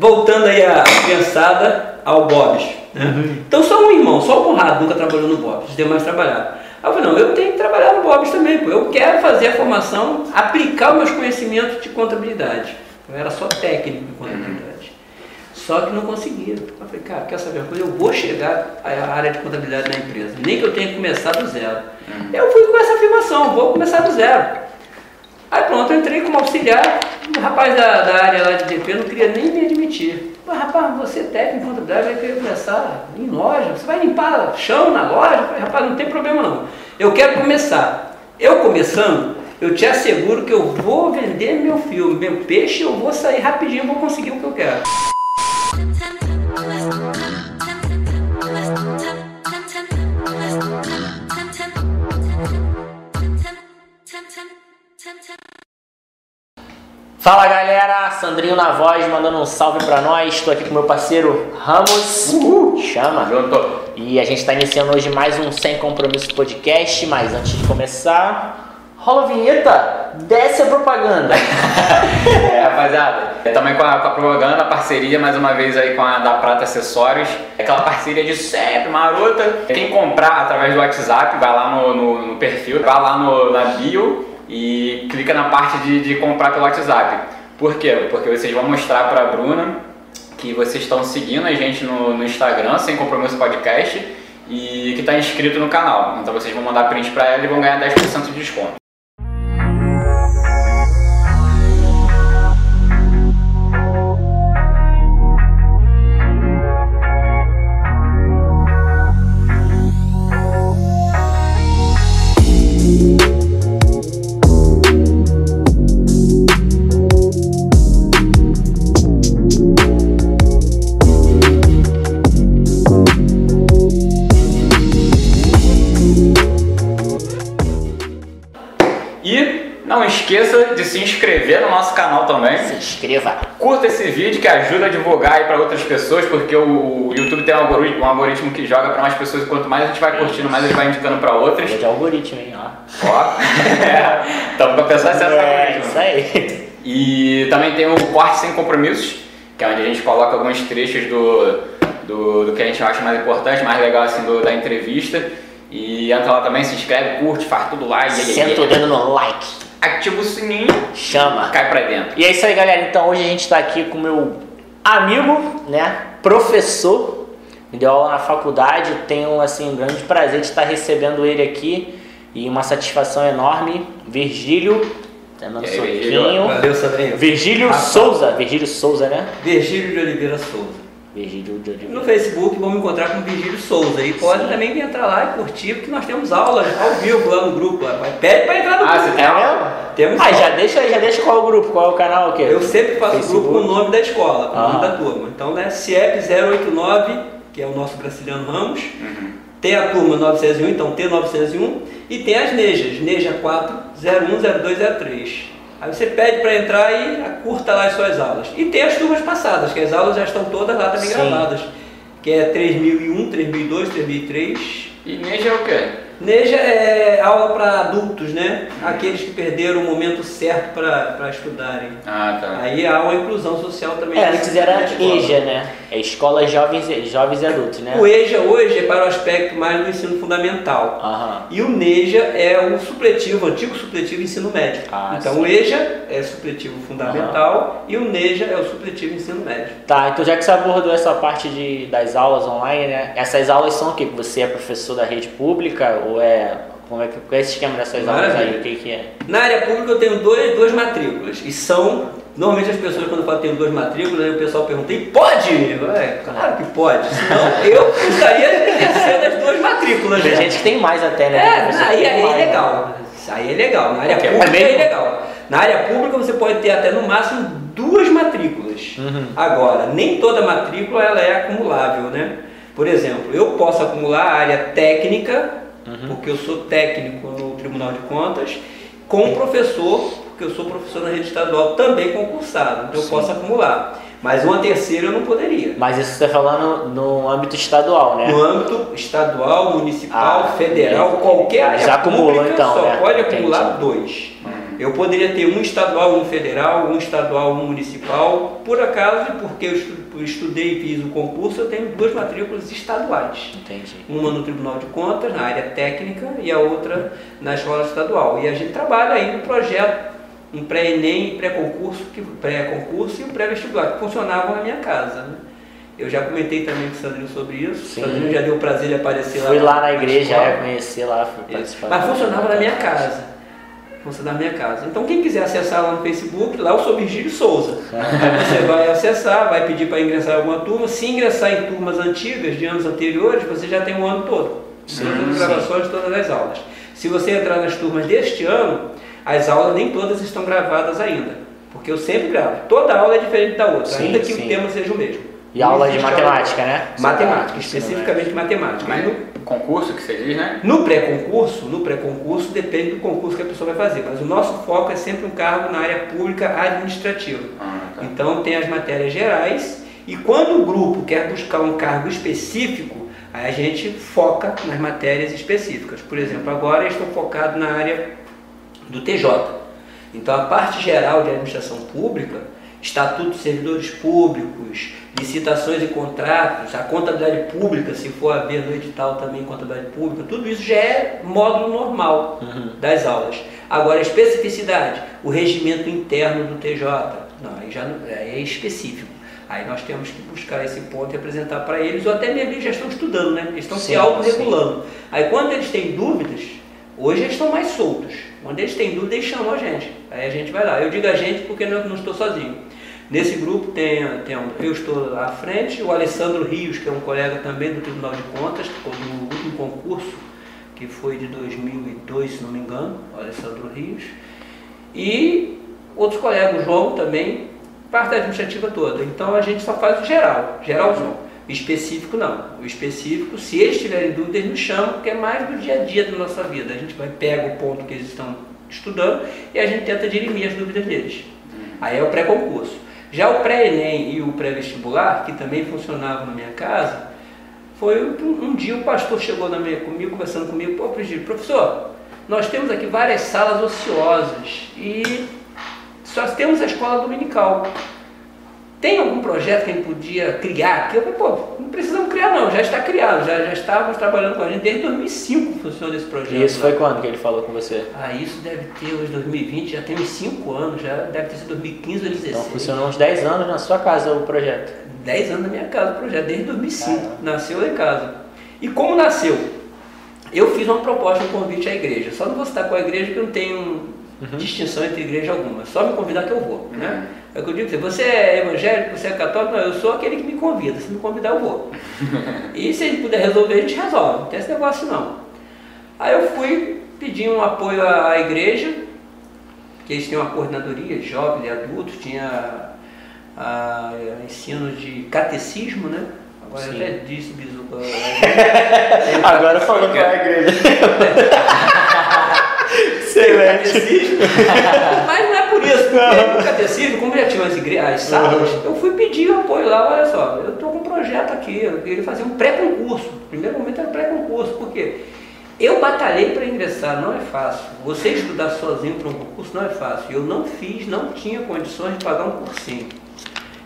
voltando aí a criançada ao Bob's. Né? Uhum. Então só um irmão, só o Conrado nunca trabalhou no Bob's, os demais trabalharam. Aí eu falei, não, eu tenho que trabalhar no Bob's também, pô. eu quero fazer a formação, aplicar os meus conhecimentos de contabilidade. Eu era só técnico de contabilidade. Só que não conseguia. Eu falei, cara, quer saber uma coisa? Eu vou chegar à área de contabilidade na empresa, nem que eu tenha que começar do zero. Uhum. Eu fui com essa afirmação, vou começar do zero. Aí pronto, eu entrei como auxiliar, o rapaz da, da área lá de DP não queria nem me admitir. Mas, rapaz, você é técnico em contabilidade, vai querer começar em loja, você vai limpar chão na loja? Rapaz, não tem problema não. Eu quero começar. Eu começando, eu te asseguro que eu vou vender meu filme, meu peixe, eu vou sair rapidinho, vou conseguir o que eu quero. Fala galera, Sandrinho na voz, mandando um salve pra nós. Estou aqui com meu parceiro Ramos. Uhul. Chama. Junto. E a gente está iniciando hoje mais um Sem Compromisso podcast. Mas antes de começar, rola a vinheta, desce a propaganda. é, rapaziada, também com a, com a, propaganda, a parceria mais uma vez aí com a da Prata Acessórios. Aquela parceria de sempre, marota. Quem comprar através do WhatsApp, vai lá no, no, no perfil, vai lá no, na bio e clica na parte de, de comprar pelo WhatsApp. Por quê? Porque vocês vão mostrar para a Bruna que vocês estão seguindo a gente no, no Instagram, sem compromisso podcast, e que está inscrito no canal. Então vocês vão mandar print para ela e vão ganhar 10% de desconto. Inscreva. Curta esse vídeo que ajuda a divulgar aí para outras pessoas, porque o YouTube tem um algoritmo, um algoritmo que joga para mais pessoas e quanto mais a gente vai curtindo, mais ele vai indicando para outras. É de algoritmo, hein? Ó. Ó. é. Então, para pessoa acessa é, algoritmo. Isso aí. E também tem o Corte Sem Compromissos, que é onde a gente coloca alguns trechos do, do, do que a gente acha mais importante, mais legal assim do, da entrevista. E entra lá também, se inscreve, curte, faz tudo lá. Senta o dedo no like ativa o sininho, chama, cai pra dentro. E é isso aí, galera. Então hoje a gente tá aqui com meu amigo, né, professor, me deu aula na faculdade. Tenho assim um grande prazer de estar recebendo ele aqui e uma satisfação enorme. Virgílio, tá dando soquinho. Valeu, Sadrinho. Virgílio Souza, Virgílio Souza, né? Virgílio de Oliveira Souza. Virgílio de Oliveira. No Facebook vamos encontrar com Virgílio Souza. E pode Sim. também entrar lá e curtir, porque nós temos aulas ao vivo lá no grupo. Pede para entrar no ah, grupo. Você tem mesmo? Temos ah, já deixa, já deixa qual é o grupo, qual é o canal? Que? Eu sempre faço Facebook. grupo com o nome da escola, com o nome da turma. Então, né, CIEP 089, que é o nosso Graciliano Ramos. Uhum. Tem a turma 901, então T901. E tem as NEJAs, NEJA 4010203. Aí você pede para entrar e curta lá as suas aulas. E tem as turmas passadas, que as aulas já estão todas lá também Sim. gravadas. Que é 3001, 3002, 3003. E NEJA é o quê? NEJA é aula para adultos, né? Aqueles que perderam o momento certo para estudarem. Ah, tá. Aí há uma inclusão social também. É, antes era EJA, né? É Escola Jovens, Jovens e Adultos, né? O EJA hoje é para o aspecto mais do ensino fundamental. Aham. E o NEJA é o supletivo, o antigo supletivo ensino médio. Ah, então sim. o EJA é supletivo fundamental Aham. e o NEJA é o supletivo ensino médio. Tá, então já que você abordou essa parte de, das aulas online, né? Essas aulas são o quê? Você é professor da rede pública ou é como é que qual é esse esquema dessas aulas aí? O que, que é? Na área pública eu tenho dois, duas matrículas e são normalmente as pessoas quando falam que tenho duas matrículas aí o pessoal pergunta e pode? É, claro que pode. Senão eu gostaria de exercer as duas matrículas. Tem né? gente que tem mais até, né? É, aí, aí é legal. Aí é legal. Na área pública é, é legal. Na área pública você pode ter até no máximo duas matrículas. Uhum. Agora, nem toda matrícula ela é acumulável, né? Por exemplo, eu posso acumular a área técnica uhum. porque eu sou técnico no Tribunal de Contas, com professor, porque eu sou professor na rede estadual também concursado, então Sim. eu posso acumular. Mas uma terceira eu não poderia. Mas isso você está falando no âmbito estadual, né? No âmbito estadual, municipal, ah, federal, qualquer área Já acumula então, só né? pode acumular Entendi. dois. Uhum. Eu poderia ter um estadual, um federal, um estadual, um municipal. Por acaso, porque eu estudei e fiz o concurso, eu tenho duas matrículas estaduais. Entendi. Uma no Tribunal de Contas, na área técnica, e a outra na escola estadual. E a gente trabalha aí no projeto, um pré-ENEM, pré-concurso, pré-concurso e um pré-vestibular, que funcionavam na minha casa. Né? Eu já comentei também com o Sandrinho sobre isso. Sim. O Sandrinho já deu o prazer de aparecer lá. Fui lá na igreja, é, conhecer lá, fui participar. Mas funcionava na minha casa. Funcionava na minha casa. Então quem quiser acessar lá no Facebook, lá eu sou Virgílio Souza. você vai acessar, vai pedir para ingressar em alguma turma. Se ingressar em turmas antigas, de anos anteriores, você já tem um ano todo. Sim, todas as gravações de todas as aulas. Se você entrar nas turmas deste ano, as aulas nem todas estão gravadas ainda. Porque eu sempre gravo. Toda aula é diferente da outra, sim, ainda que sim. o tema seja o mesmo. E aula de matemática, né? Matemática, especificamente matemática. Mas concurso que você diz, né? No pré-concurso, no pré-concurso depende do concurso que a pessoa vai fazer, mas o nosso foco é sempre um cargo na área pública administrativa. Ah, tá. Então tem as matérias gerais e quando o grupo quer buscar um cargo específico, aí a gente foca nas matérias específicas. Por exemplo, agora eu estou focado na área do TJ. Então a parte geral de administração pública, estatuto de servidores públicos, licitações e contratos, a contabilidade pública, se for haver no edital também contabilidade pública, tudo isso já é módulo normal uhum. das aulas. Agora, a especificidade, o regimento interno do TJ, não, aí já aí é específico. Aí nós temos que buscar esse ponto e apresentar para eles, ou até mesmo eles já estão estudando, né? Eles estão sim, se autorregulando. Aí quando eles têm dúvidas, hoje eles estão mais soltos. Quando eles têm dúvidas, eles chamam a gente. Aí a gente vai lá. Eu digo a gente porque não, não estou sozinho. Nesse grupo tem, tem eu estou à frente, o Alessandro Rios, que é um colega também do Tribunal de Contas, no último concurso, que foi de 2002, se não me engano, o Alessandro Rios, e outros colegas, o João também, parte da administrativa toda. Então a gente só faz o geral, geralzão. O específico não. O específico, se eles tiverem dúvida, eles nos chamam, porque é mais do dia a dia da nossa vida. A gente vai pega o ponto que eles estão estudando e a gente tenta dirimir as dúvidas deles. Aí é o pré-concurso. Já o pré-ENEM e o pré-vestibular, que também funcionavam na minha casa, foi um, um dia o pastor chegou na minha, comigo, conversando comigo, pô, professor, nós temos aqui várias salas ociosas e só temos a escola dominical. Tem algum projeto que a gente podia criar aqui? Eu falei, pô, não precisamos criar não, já está criado, já, já estávamos trabalhando com a gente desde 2005 funciona esse projeto. E isso foi quando que ele falou com você? Ah, isso deve ter hoje 2020, já tem uns 5 anos, já deve ter sido 2015, 2016. Então funcionou uns 10 anos na sua casa o projeto? 10 anos na minha casa o projeto, desde 2005, Caramba. nasceu lá em casa. E como nasceu? Eu fiz uma proposta, um convite à igreja, só não vou citar com a igreja porque não tenho uhum. distinção entre igreja alguma, só me convidar que eu vou, né? Uhum. É o que eu digo, você é evangélico, você é católico, não, eu sou aquele que me convida, se me convidar eu vou. e se gente puder resolver, a gente resolve, não tem esse negócio não. Aí eu fui pedir um apoio à igreja, que eles têm uma coordenadoria, jovens e adultos, tinha a, a, ensino de catecismo, né? Agora Sim. eu até disse, Bizuca. Agora falou que é a igreja. Excelente. Mas não é por isso, no catecismo, como já tinha as, igrejas, as salas, eu fui pedir apoio lá, olha só, eu estou com um projeto aqui, eu queria fazer um pré-concurso. Primeiro momento era pré-concurso, porque eu batalhei para ingressar, não é fácil. Você estudar sozinho para um concurso não é fácil. Eu não fiz, não tinha condições de pagar um cursinho.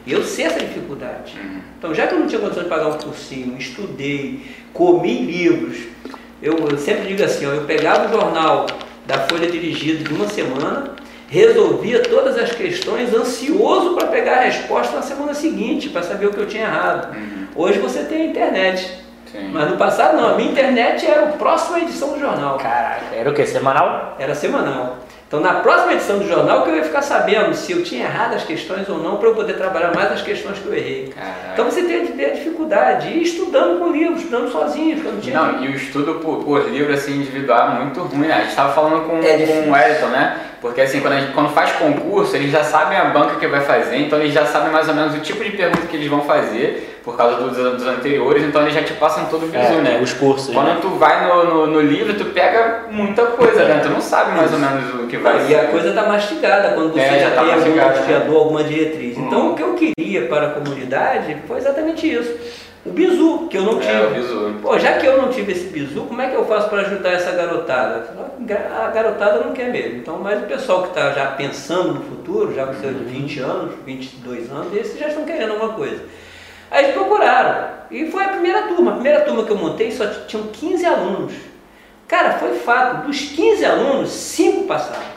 Eu sei essa dificuldade. Uhum. Então, já que eu não tinha condições de pagar um cursinho, estudei, comi livros, eu, eu sempre digo assim, ó, eu pegava o jornal da folha dirigida de uma semana, resolvia todas as questões, ansioso para pegar a resposta na semana seguinte, para saber o que eu tinha errado. Uhum. Hoje você tem a internet. Sim. Mas no passado não, a minha internet era a próxima edição do jornal. Caraca, era o que? Semanal? Era semanal. Então, na próxima edição do jornal, que eu ia ficar sabendo se eu tinha errado as questões ou não, para eu poder trabalhar mais as questões que eu errei. Caraca. Então, você tem a dificuldade, e estudando com livros, estudando sozinho. Não, tinha não e o estudo por, por livro assim, individual é muito ruim. Né? A gente estava falando com, é com o Elton, né? Porque assim, quando, gente, quando faz concurso, eles já sabem a banca que vai fazer, então eles já sabem mais ou menos o tipo de pergunta que eles vão fazer por causa dos, dos anteriores, então eles já te passam todo o visu, é, né? Os cursos. Quando né? tu vai no, no, no, livro, tu pega muita coisa, né? Tu não sabe mais ou menos o que vai ser. E a coisa tá mastigada quando você é, já, já tá tem algum né? alguma diretriz. Então hum. o que eu queria para a comunidade foi exatamente isso o bizu, que eu não tive. É, o bizu. Pô, já que eu não tive esse bizu, como é que eu faço para ajudar essa garotada? A garotada não quer mesmo. Então, mas o pessoal que está já pensando no futuro, já com seus 20 anos, 22 anos, esses já estão querendo alguma coisa. Aí eles procuraram. E foi a primeira turma. A primeira turma que eu montei só tinham 15 alunos. Cara, foi fato. Dos 15 alunos, 5 passaram.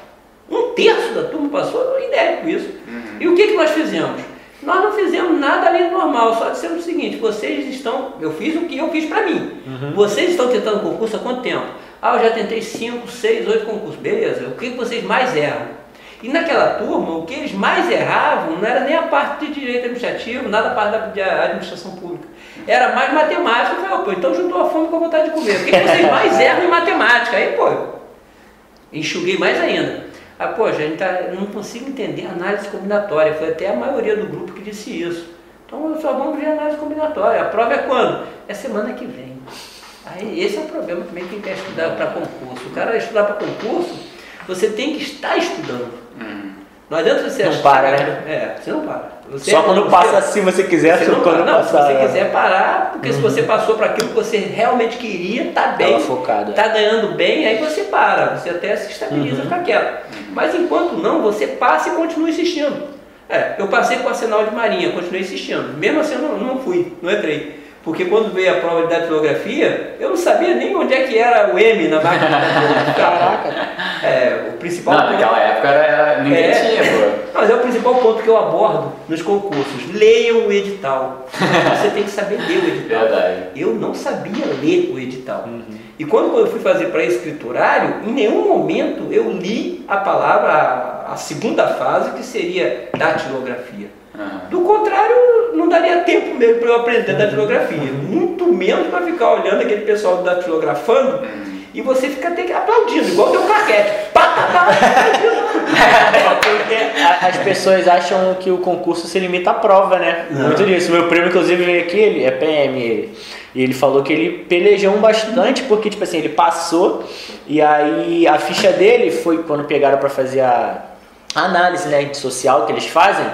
Um terço da turma passou, ideia com isso. Uhum. E o que, que nós fizemos? Nós não fizemos nada além do normal, só dissemos o seguinte, vocês estão, eu fiz o que eu fiz para mim. Uhum. Vocês estão tentando concurso há quanto tempo? Ah, eu já tentei 5, 6, 8 concursos. Beleza, o que vocês mais erram? E naquela turma, o que eles mais erravam não era nem a parte de direito administrativo, nada a parte da administração pública. Era mais matemática. Eu falei, pô, então juntou a fome com a vontade de comer. O que vocês mais erram em matemática? Aí, pô, enxuguei mais ainda. Ah, poxa, a gente tá, não consigo entender análise combinatória. Foi até a maioria do grupo que disse isso. Então só vamos ver análise combinatória. A prova é quando? É semana que vem. Aí esse é o problema também quem quer estudar para concurso. O cara estudar para concurso, você tem que estar estudando. Hum. Não adianta você Não para, né? É, você não para. Você, Só quando passa assim você quiser, você não, quando não, passar. Se você quiser parar, porque uhum. se você passou para aquilo que você realmente queria, tá bem, focado, tá é. ganhando bem, aí você para, você até se estabiliza, uhum. fica quieto. Mas enquanto não, você passa e continua insistindo. É, eu passei com a sinal de marinha, continuei insistindo. Mesmo assim eu não, não fui, não entrei. Porque quando veio a prova de datilografia, eu não sabia nem onde é que era o M na máquina de datilografia. Caraca! É, o principal não, ponto... naquela época era, ninguém é, tinha, pô. Mas é o principal ponto que eu abordo nos concursos. Leiam o edital. Você tem que saber ler o edital. Verdade. Eu não sabia ler o edital. Uhum. E quando eu fui fazer para escriturário, em nenhum momento eu li a palavra, a, a segunda fase, que seria datilografia. Uhum. Do contrário, não daria tempo mesmo para eu aprender uhum. datilografia. Muito menos para ficar olhando aquele pessoal datilografando uhum. e você fica até aplaudindo, igual teu Porque as pessoas acham que o concurso se limita à prova, né? Não. Muito disso. Meu primo, inclusive, veio aqui, ele é PM. Ele, e ele falou que ele pelejou bastante porque, tipo assim, ele passou e aí a ficha dele foi quando pegaram para fazer a análise né, social que eles fazem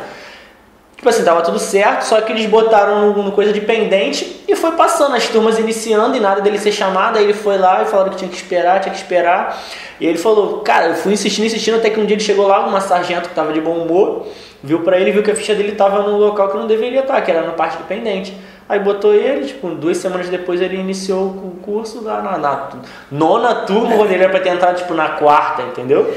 Tipo assim, tava tudo certo, só que eles botaram no, no, coisa de pendente e foi passando as turmas iniciando e nada dele ser chamado. Aí ele foi lá e falaram que tinha que esperar, tinha que esperar. E ele falou, cara, eu fui insistindo, insistindo, até que um dia ele chegou lá, uma sargento que tava de bom humor, viu pra ele, viu que a ficha dele tava no local que não deveria estar, que era na parte de pendente. Aí botou ele, tipo, duas semanas depois ele iniciou o curso na, na, na nona turma, quando ele era pra ter entrado, tipo, na quarta, entendeu?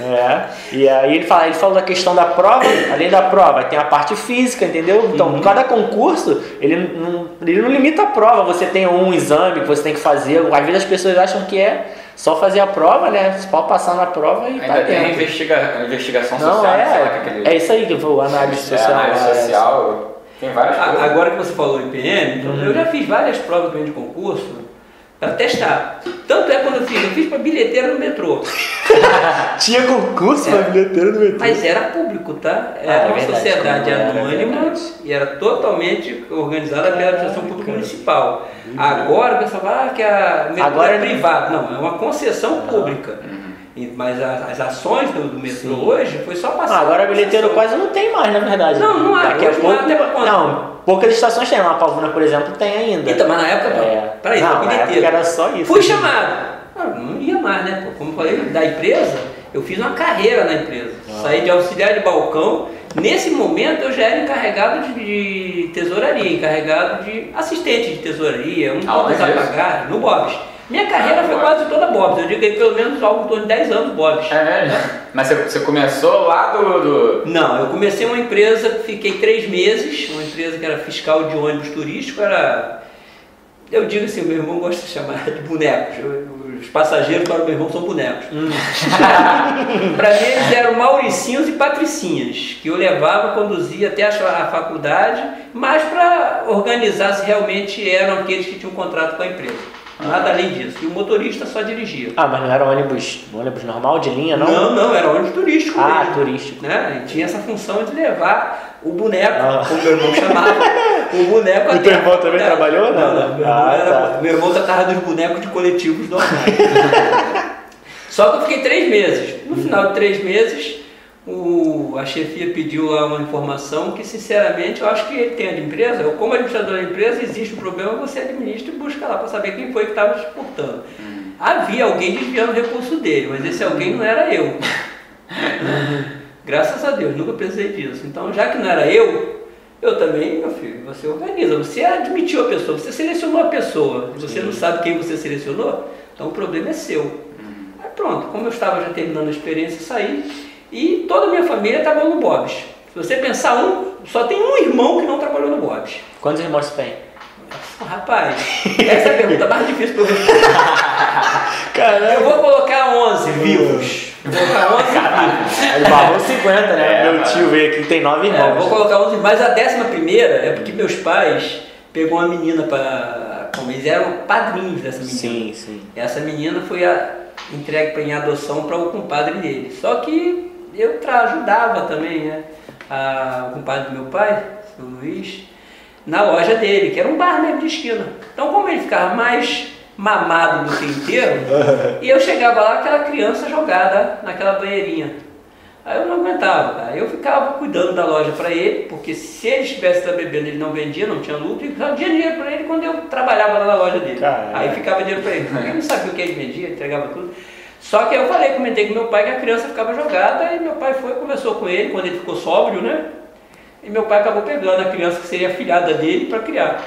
É. E aí ele fala, ele falou da questão da prova, além da prova, tem a parte física, entendeu? Então, uhum. cada concurso, ele não, ele não limita a prova, você tem um exame que você tem que fazer, às vezes as pessoas acham que é só fazer a prova, né? Você pode passar na prova e Ainda tá tem a investiga, investigação não, social, é, lá, aquele... é isso aí que foi análise é, social. Análise é, social. Tem várias coisas. Agora que você falou em PM, então, uhum. eu já fiz várias provas de concurso para testar. Tanto é quando eu fiz, eu fiz para bilheteira no metrô. Tinha concurso para bilheteira no metrô. Mas era público, tá? Era ah, é uma verdade, sociedade anônima e era totalmente organizada pela administração pública municipal. Agora o pessoal fala ah, que a metrô Agora é privada. Não, é uma concessão pública. Mas as ações do, metrô Sim. hoje foi só passar. Ah, agora bilheteiro quase não tem mais, na verdade. Não, não há. Daqui a pouco, não, não, poucas estações tem. Uma Pavuna, por exemplo, tem ainda. Então, mas na época, é. peraí, não, na época era só isso. Fui chamado. Ah, não ia mais, né? Pô? Como eu falei, da empresa, eu fiz uma carreira na empresa. Ah. Saí de auxiliar de balcão. Nesse momento eu já era encarregado de, de tesouraria, encarregado de assistente de tesouraria, um ah, a pagar, no Bob's. Minha carreira foi quase toda Bob's. Eu digo que pelo menos algo em torno de 10 anos Bob's. É, né? Mas você, você começou lá do, do, Não, eu comecei uma empresa, fiquei três meses, uma empresa que era fiscal de ônibus turístico, era. Eu digo assim, o meu irmão gosta de chamar de bonecos. Os passageiros para o meu irmão são bonecos. Hum. para mim eles eram mauricinhos e patricinhas, que eu levava, conduzia até a faculdade, mas para organizar se realmente eram aqueles que tinham contrato com a empresa. Nada além disso. E o motorista só dirigia. Ah, mas não era ônibus, ônibus normal de linha, não? Não, não, era ônibus turístico. Ah, mesmo, turístico. Né? E tinha essa função de levar o boneco, ah. como meu irmão chamava, o boneco O teu irmão também trabalhou, não? Não, não meu, ah, irmão tá. meu irmão tratava dos bonecos de coletivos normais. Só que eu fiquei três meses. No final de três meses, o, a chefia pediu lá uma informação que, sinceramente, eu acho que ele tem a de empresa. Eu, como administrador da empresa, existe um problema, você administra e busca lá para saber quem foi que estava exportando. Uhum. Havia alguém desviando o recurso dele, mas esse alguém não era eu. Graças a Deus, nunca precisei disso. Então, já que não era eu, eu também, meu filho, você organiza. Você admitiu a pessoa, você selecionou a pessoa. Se você não sabe quem você selecionou, então o problema é seu. Uhum. Aí pronto, como eu estava já terminando a experiência, saí. E toda a minha família trabalhou no Bob's. Se você pensar um, só tem um irmão que não trabalhou no Bob's. Quantos irmãos você tem? Rapaz, essa é a pergunta mais difícil para eu responder. Eu vou colocar 11 vivos. vou colocar 11 vivos. Ele barrou 50, né? É, Meu tio veio aqui tem 9 irmãos. É, vou colocar 11, mas a décima primeira é porque meus pais pegou uma menina para. Como eles eram padrinhos dessa menina. Sim, sim. Essa menina foi a, entregue para em adoção para o compadre dele. Só que eu ajudava também, né? A, o compadre do meu pai, o Luiz, na loja dele, que era um bar mesmo de esquina. Então, como ele ficava mais mamado do que inteiro, e eu chegava lá, aquela criança jogada naquela banheirinha. Aí eu não aguentava, cara. Eu ficava cuidando da loja para ele, porque se ele estivesse bebendo, ele não vendia, não tinha lucro, e tinha dinheiro para ele quando eu trabalhava lá na loja dele. Caramba. Aí ficava dinheiro para ele. Ele não sabia o que ele vendia, entregava tudo. Só que eu falei, comentei com meu pai que a criança ficava jogada e meu pai foi, conversou com ele quando ele ficou sóbrio, né? E meu pai acabou pegando a criança que seria afilhada dele para criar.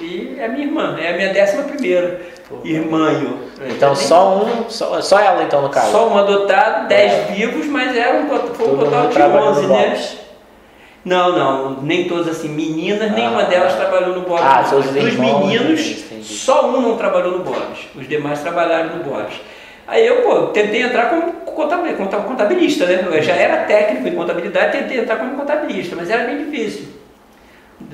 E é minha irmã, é a minha décima primeira irmã. Eu. Então só um, só, só ela então no caso? Só um adotado, dez é. vivos, mas era um, foi um total de onze, né? Não, não, nem todas assim, meninas, ah, nenhuma delas trabalhou no Bob. Ah, seus Dos meninos, só um não trabalhou no Bob, os demais trabalharam no Bob. Aí eu, pô, tentei entrar como contabilista, né? Eu já era técnico em contabilidade, tentei entrar como contabilista, mas era bem difícil.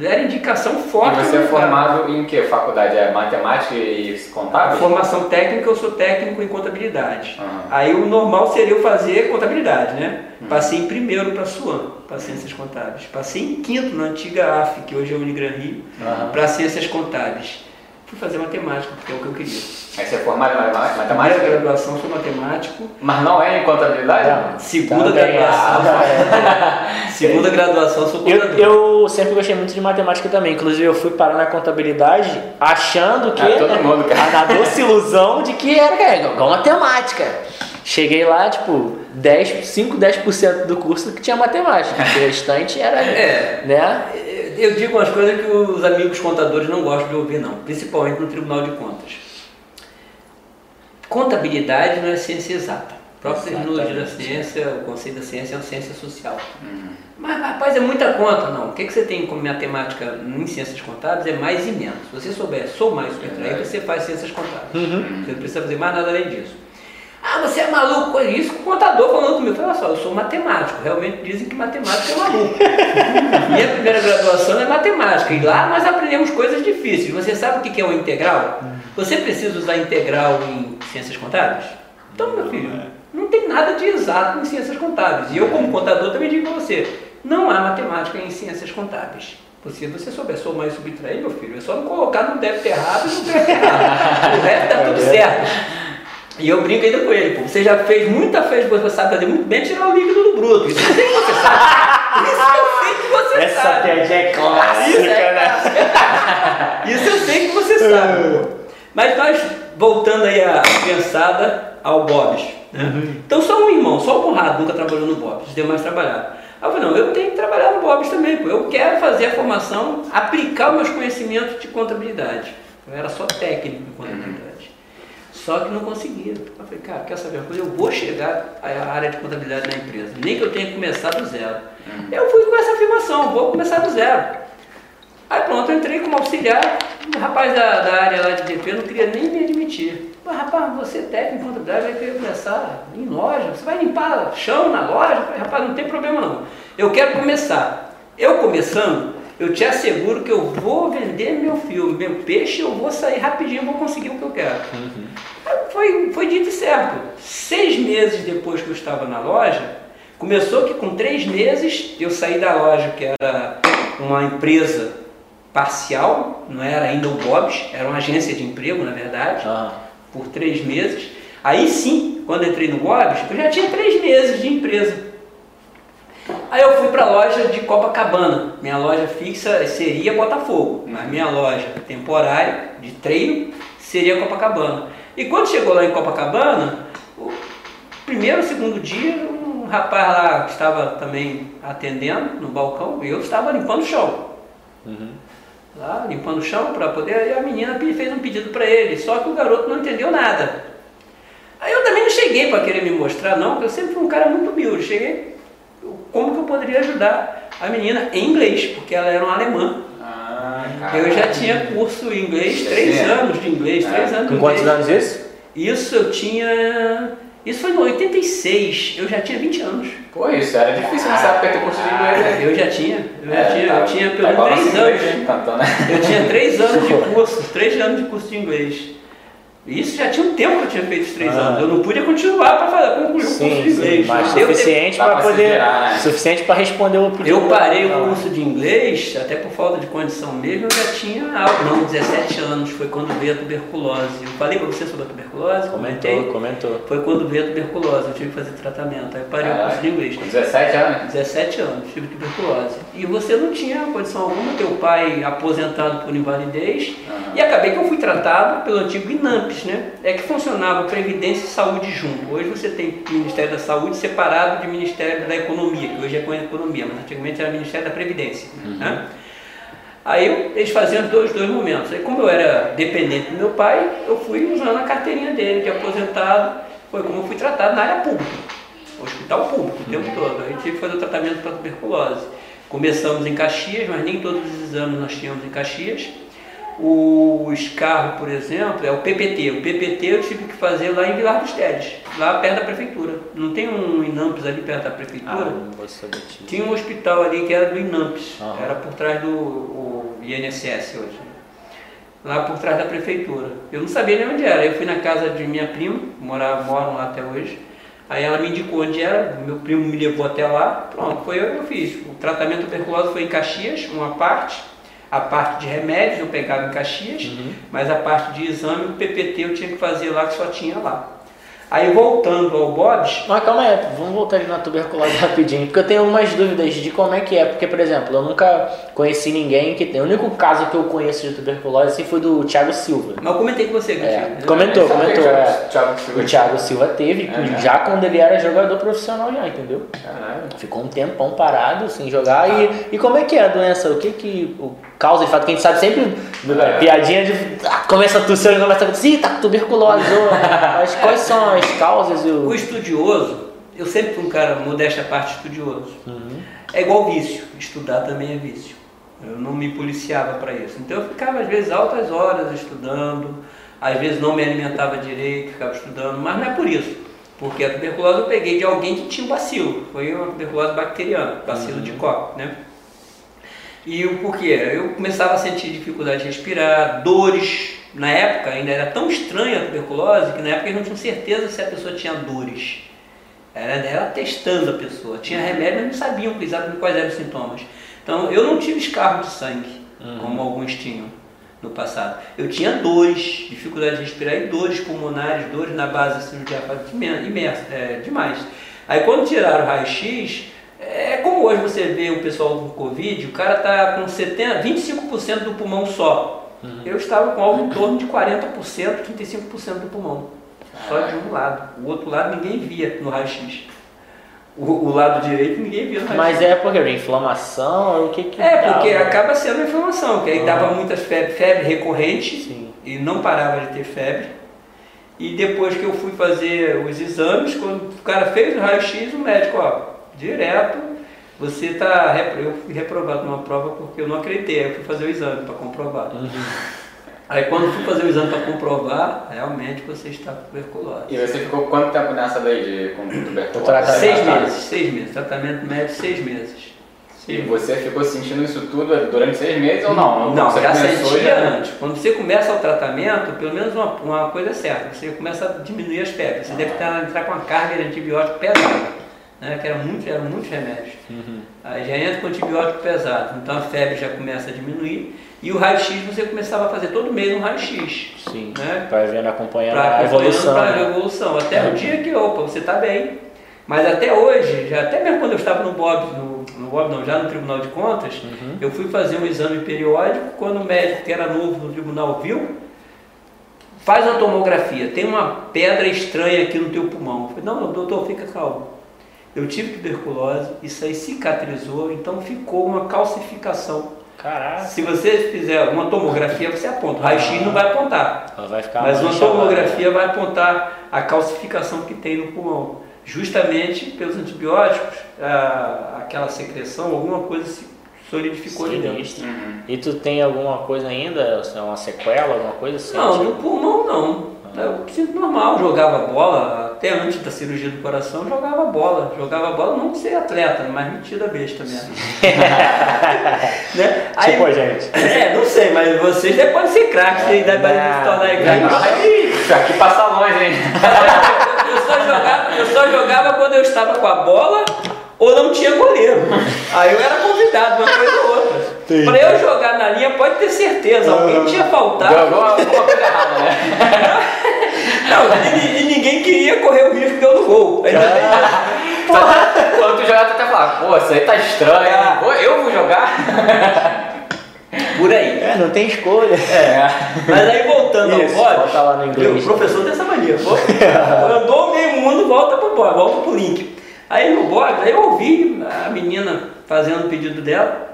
Era indicação forte. E você é formado em que faculdade? É matemática e contábil? Formação técnica, eu sou técnico em contabilidade. Uhum. Aí o normal seria eu fazer contabilidade, né? Uhum. Passei em primeiro para a SUAM, para Ciências Contábeis. Passei em quinto na antiga AF, que hoje é Unigran Rio, uhum. para Ciências Contábeis fui fazer matemática, porque é o que eu queria. Aí você é formado em matemática? Primeira graduação sou matemático. Mas não é em contabilidade? Não. Segunda graduação. Ah, Segunda graduação sou contador. Eu, eu, sempre gostei muito de matemática também. Inclusive eu fui parar na contabilidade achando que. Ah, todo né, mundo, cara. Na doce ilusão de que era, cara, igual matemática. Cheguei lá, tipo, 10, 5, 10% do curso que tinha matemática. O restante era. É. Né? Eu digo umas coisas que os amigos contadores não gostam de ouvir, não, principalmente no Tribunal de Contas. Contabilidade não é ciência exata. O próprio terminologia da ciência, o conceito da ciência é uma ciência social. Uhum. Mas, rapaz, é muita conta, não. O que, que você tem como matemática em ciências contábeis é mais e menos. Se você souber sou mais subtrair, você faz ciências contábeis. Uhum. Você não precisa fazer mais nada além disso. Ah, você é maluco, é isso o contador falando comigo. Olha só, eu sou matemático. Realmente dizem que matemática é maluco. Minha primeira graduação é matemática. E lá nós aprendemos coisas difíceis. Você sabe o que é o integral? Você precisa usar integral em ciências contábeis? Então, meu filho, não tem nada de exato em ciências contábeis. E eu, como contador, também digo para você: não há matemática em ciências contábeis. Se você souber somar e subtrair, meu filho, é só não colocar no débito errado e no débito errado. O resto está tudo certo. E eu brinco ainda com ele, pô. Você já fez muita fez, você sabe fazer muito bem tirar o líquido do bruto. Isso eu sei que você sabe. Isso eu sei que você Essa sabe. Essa piadinha é clássica, Isso é né? Isso eu sei que você sabe. Pô. Mas nós, voltando aí a pensada ao Bob's. Né? Uhum. Então só um irmão, só o Conrado nunca trabalhou no Bob's, os demais trabalharam. Aí eu falei, não, eu tenho que trabalhar no Bob's também, pô. Eu quero fazer a formação, aplicar os meus conhecimentos de contabilidade. Eu era só técnico de contabilidade. Só que não conseguia. Eu falei, cara, quer saber uma coisa? Eu vou chegar à área de contabilidade da empresa, nem que eu tenha que começar do zero. Uhum. Eu fui com essa afirmação, vou começar do zero. Aí pronto, eu entrei como auxiliar, o rapaz da, da área lá de DP não queria nem me admitir. Mas rapaz, você é técnico em contabilidade, vai querer começar em loja, você vai limpar chão na loja? Eu falei, rapaz, não tem problema não. Eu quero começar. Eu começando, eu te asseguro que eu vou vender meu filme, meu peixe, eu vou sair rapidinho, vou conseguir o que eu quero. Uhum. Foi, foi dito e certo. Seis meses depois que eu estava na loja, começou que com três meses eu saí da loja, que era uma empresa parcial, não era ainda o Bob's, era uma agência de emprego, na verdade, ah. por três meses. Aí sim, quando entrei no Bob's, eu já tinha três meses de empresa. Aí eu fui para a loja de Copacabana. Minha loja fixa seria Botafogo, mas minha loja temporária de treino seria Copacabana. E quando chegou lá em Copacabana, o primeiro segundo dia, um rapaz lá que estava também atendendo no balcão, eu estava limpando o chão. Uhum. Lá, limpando o chão para poder. E a menina fez um pedido para ele, só que o garoto não entendeu nada. Aí eu também não cheguei para querer me mostrar, não, porque eu sempre fui um cara muito humilde. Cheguei, como que eu poderia ajudar a menina em inglês, porque ela era uma alemã. Ah, eu já tinha curso em inglês, três anos de inglês, três é. anos Com quantos anos isso? Isso eu tinha. Isso foi em 86, eu já tinha 20 anos. Pô, isso era difícil nessa época ter curso de inglês. Né? Eu já tinha, eu é, tinha, tá, eu tinha pelo menos 3 anos. Tanto, né? Eu tinha 3 anos de curso, 3 anos de curso de inglês. Isso já tinha um tempo que eu tinha feito os três ah. anos. Eu não podia continuar para fazer concluir sim, o curso de inglês. Sim, mas suficiente para poder. Né? Suficiente para responder o pedido. Eu parei o curso de inglês, até por falta de condição mesmo, eu já tinha não, 17 anos, foi quando veio a tuberculose. Eu falei para você sobre a tuberculose? Comentou, comentei. comentou. Foi quando veio a tuberculose, eu tive que fazer tratamento. Aí parei Caraca. o curso de inglês. Com 17 anos? 17 anos, tive tuberculose. E você não tinha condição alguma, teu pai aposentado por invalidez. Uhum. E acabei que eu fui tratado pelo antigo INAMPS, né? É que funcionava Previdência e Saúde junto. Hoje você tem Ministério da Saúde separado de Ministério da Economia, que hoje é com a Economia, mas antigamente era Ministério da Previdência. Uhum. Né? Aí eles faziam dois, dois momentos. Aí como eu era dependente do meu pai, eu fui usando a carteirinha dele, de aposentado. Foi como eu fui tratado na área pública, hospital público o tempo todo. Aí tive que fazer o tratamento para tuberculose. Começamos em Caxias, mas nem todos os exames nós tínhamos em Caxias. O escarro, por exemplo, é o PPT. O PPT eu tive que fazer lá em Vilar dos Teles, lá perto da prefeitura. Não tem um Inampes ali perto da prefeitura? Ah, Tinha um hospital ali que era do Inampes, era por trás do INSS hoje. Lá por trás da prefeitura. Eu não sabia nem onde era. Eu fui na casa de minha prima, morava, moram lá até hoje. Aí ela me indicou onde era, meu primo me levou até lá, pronto, foi eu que eu fiz. O tratamento tuberculose foi em Caxias, uma parte, a parte de remédios eu pegava em Caxias, uhum. mas a parte de exame, o PPT eu tinha que fazer lá, que só tinha lá. Aí voltando ao Bob's. Mas calma aí, vamos voltar ali na tuberculose rapidinho, porque eu tenho umas dúvidas de como é que é, porque, por exemplo, eu nunca conheci ninguém que tem. O único caso que eu conheço de tuberculose assim, foi do Thiago Silva. Mas eu comentei com você, é, Comentou, comentou. É. Thiago Silva. O Thiago Silva teve, é, já quando ele era jogador profissional já, entendeu? Ficou um tempão parado sem jogar. Ah. E, e como é que é a doença? O que que. O, causa de fato, que a gente sabe sempre, é. piadinha de. Ah, começa a tossir, começa a tossir, tá com tuberculose. Mas quais são as causas? O... o estudioso, eu sempre fui um cara, modéstia à parte, estudioso. Uhum. É igual vício, estudar também é vício. Eu não me policiava para isso. Então eu ficava às vezes altas horas estudando, às vezes não me alimentava direito, ficava estudando, mas não é por isso. Porque a tuberculose eu peguei de alguém que tinha um bacilo, foi uma tuberculose bacteriana, bacilo uhum. de Koch, né? E o porquê? Eu começava a sentir dificuldade de respirar, dores. Na época ainda era tão estranha a tuberculose que na época eles não tinham certeza se a pessoa tinha dores. Era, era testando a pessoa. Tinha remédio, mas não sabiam exatamente quais eram os sintomas. Então eu não tive escarro de sangue, uhum. como alguns tinham no passado. Eu tinha dores, dificuldade de respirar e dores pulmonares, dores na base da cirurgia imersa, é, demais. Aí quando tiraram o raio-x, é como hoje você vê o pessoal com Covid, o cara está com 70, 25% do pulmão só. Uhum. Eu estava com algo em torno de 40%, 35% do pulmão. Só de um lado. O outro lado ninguém via no raio-x. O, o, lado direito ninguém via no raio-x. Mas é porque inflamação? O que, que É, dá, porque acaba sendo inflamação, que aí uhum. dava muitas febre, febre recorrente Sim. e não parava de ter febre. E depois que eu fui fazer os exames, quando o cara fez o raio-x, o médico, ó, direto, você está. Eu fui reprovado numa prova porque eu não acreditei, eu fui fazer o exame para comprovar. Uhum. Aí quando fui fazer o exame para comprovar, realmente você está com tuberculose. E você ficou quanto tempo nessa daí de com tuberculose? Seis meses, seis meses. Tratamento médico seis meses. E você ficou sentindo isso tudo durante seis meses ou não? Não, você já sentia já... antes. Quando você começa o tratamento, pelo menos uma, uma coisa é certa, você começa a diminuir as febres. Você ah. deve estar, entrar com uma carga de antibiótico pesada né, que era muito, eram muitos remédios. Uhum. Aí já entra com antibiótico pesado, então a febre já começa a diminuir. E o raio-x você começava a fazer todo mês um raio-x. Sim, né? para ver acompanhar a evolução. Para né? a evolução, até o dia que, opa, você está bem. Mas até hoje, já, até mesmo quando eu estava no Bob, no no Bob não, já no Tribunal de Contas, uhum. eu fui fazer um exame periódico, quando o médico que era novo no tribunal viu, faz a tomografia, tem uma pedra estranha aqui no teu pulmão. Eu falei, não, doutor, fica calmo. Eu tive tuberculose, isso aí cicatrizou, então ficou uma calcificação. Caraca. Se você fizer uma tomografia, você aponta. O raio-x não vai apontar. Ela vai ficar mas uma tomografia vai apontar a calcificação que tem no pulmão. Justamente pelos antibióticos, a, aquela secreção, alguma coisa se solidificou ali dentro. Uhum. E tu tem alguma coisa ainda, uma sequela, alguma coisa assim? Não, no pulmão não. Eu sinto normal, jogava bola, até antes da cirurgia do coração, jogava bola. Jogava bola, não ser atleta, mas metida besta mesmo. né? Aí, tipo a gente. É, não sei, mas vocês podem ser craques, vocês devem se tornar craques. Isso aqui passa longe, hein? eu, só jogava, eu só jogava quando eu estava com a bola ou não tinha goleiro. Aí eu era convidado, uma coisa ou outra. Para eu jogar na linha, pode ter certeza, alguém tinha faltado. Jogou alguma coisa errada, né? Não, e, e, ninguém queria correr o risco de eu no gol. Ainda bem. Porra. Quando tu jogar, tu até falar, pô, isso aí tá estranho. Ah. Eu vou jogar. Por aí. É, não tem escolha. É. Mas aí voltando Isso, ao bode, lá no inglês. o professor tem essa mania. Andou meio mundo, volta pro bode, volta pro link. Aí no bode, aí eu ouvi a menina fazendo o pedido dela.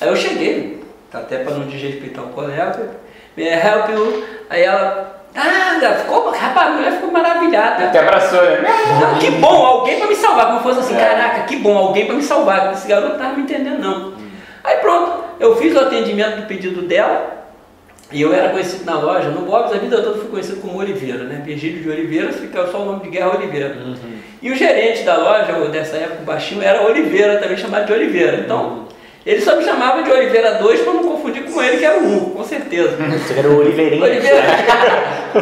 Aí eu cheguei, até para não desrespeitar o colega, me help you. Aí ela ah, ficou, rapaz, a mulher ficou maravilhada. Até abraçou, né? Não, que bom, alguém para me salvar. Como fosse assim, é. caraca, que bom, alguém para me salvar. Esse garoto não estava me entendendo, não. Hum. Aí pronto, eu fiz o atendimento do pedido dela. E eu era conhecido na loja, no Bob's, a vida toda fui conhecido como Oliveira, né? Virgílio de Oliveira, fica só o nome de Guerra Oliveira. Uhum. E o gerente da loja, dessa época, o baixinho, era Oliveira, também chamado de Oliveira. Então. Ele só me chamava de Oliveira 2 para não confundir com ele, que era o 1, com certeza. Você era o Oliveirinho. Oliveira,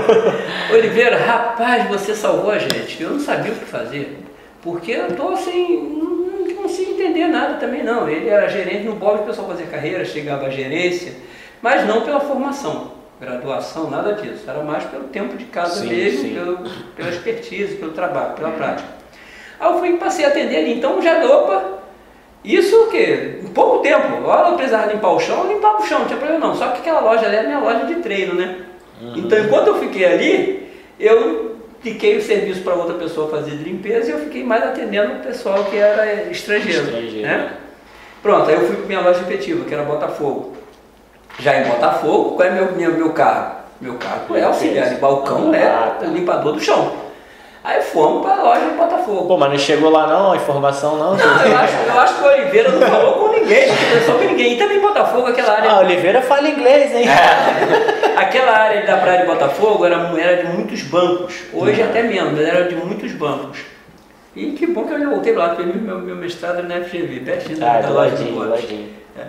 Oliveira, rapaz, você salvou a gente. Eu não sabia o que fazer, porque eu estou assim, não, não consigo entender nada também não. Ele era gerente no Bob, o pessoal fazia carreira, chegava à gerência mas não pela formação, graduação, nada disso. Era mais pelo tempo de casa sim, mesmo, sim. Pelo, pela expertise, pelo trabalho, pela prática. Aí eu fui passei a atender ali, então já opa, isso o quê? Em pouco tempo. Olha, eu precisava limpar o chão, eu limpava o chão, não tinha problema não. Só que aquela loja ali era minha loja de treino, né? Uhum. Então enquanto eu fiquei ali, eu fiquei o serviço para outra pessoa fazer de limpeza e eu fiquei mais atendendo o pessoal que era estrangeiro. estrangeiro. Né? Pronto, aí eu fui para minha loja efetiva, que era Botafogo. Já em Botafogo, qual é meu, meu, meu carro? Meu carro é auxiliar de balcão, é ah, tá. limpador do chão. Aí fomos para a loja de Botafogo. Pô, mas não chegou lá não, a informação não? Não, eu acho, eu acho que o Oliveira não falou com ninguém, só com ninguém. E também Botafogo, aquela área. Ah, Oliveira fala inglês, hein? É. aquela área da praia de Botafogo era, era de muitos bancos. Hoje uhum. até menos, mas era de muitos bancos. E que bom que eu já voltei lá, fiz meu, meu mestrado na FGV, pertinho ah, da loja de ladinho. É.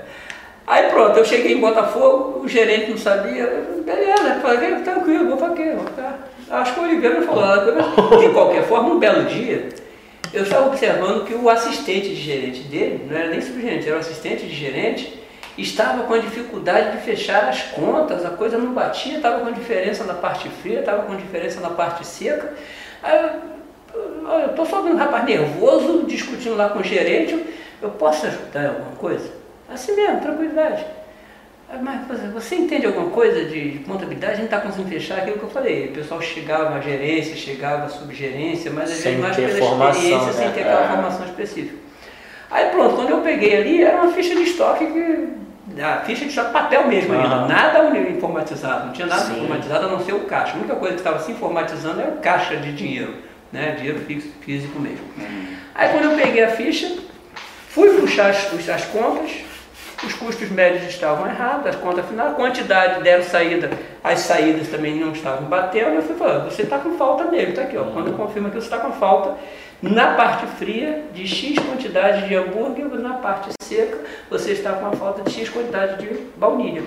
Aí pronto, eu cheguei em Botafogo, o gerente não sabia, beleza, falei, tranquilo, vou fazer, vou ficar. Acho que o Oliveira falou nada, de qualquer forma, um belo dia, eu estava observando que o assistente de gerente dele, não era nem subgerente, era o assistente de gerente, estava com a dificuldade de fechar as contas, a coisa não batia, estava com diferença na parte fria, estava com diferença na parte seca. Aí eu estou só vendo um rapaz nervoso, discutindo lá com o gerente, eu posso ajudar em alguma coisa? Assim mesmo, tranquilidade. Ah, mas você entende alguma coisa de contabilidade? A gente está conseguindo fechar aquilo que eu falei. O pessoal chegava à gerência, chegava à subgerência, mas às vezes mais pela experiência, né? sem ter aquela é. formação específica. Aí pronto, quando eu peguei ali, era uma ficha de estoque que. A ficha de estoque papel mesmo uhum. ainda, nada informatizado, não tinha nada Sim. informatizado a não ser o caixa. A única coisa que estava se informatizando era o caixa de dinheiro, né? Dinheiro fixo, físico mesmo. Uhum. Aí quando eu peguei a ficha, fui puxar as, as contas, os custos médios estavam errados, as contas final, a quantidade deram saída, as saídas também não estavam batendo, eu fui falando, você está com falta nele, está aqui, ó. Quando eu confirmo que você está com falta, na parte fria de X quantidade de hambúrguer, na parte seca, você está com a falta de X quantidade de baunilha.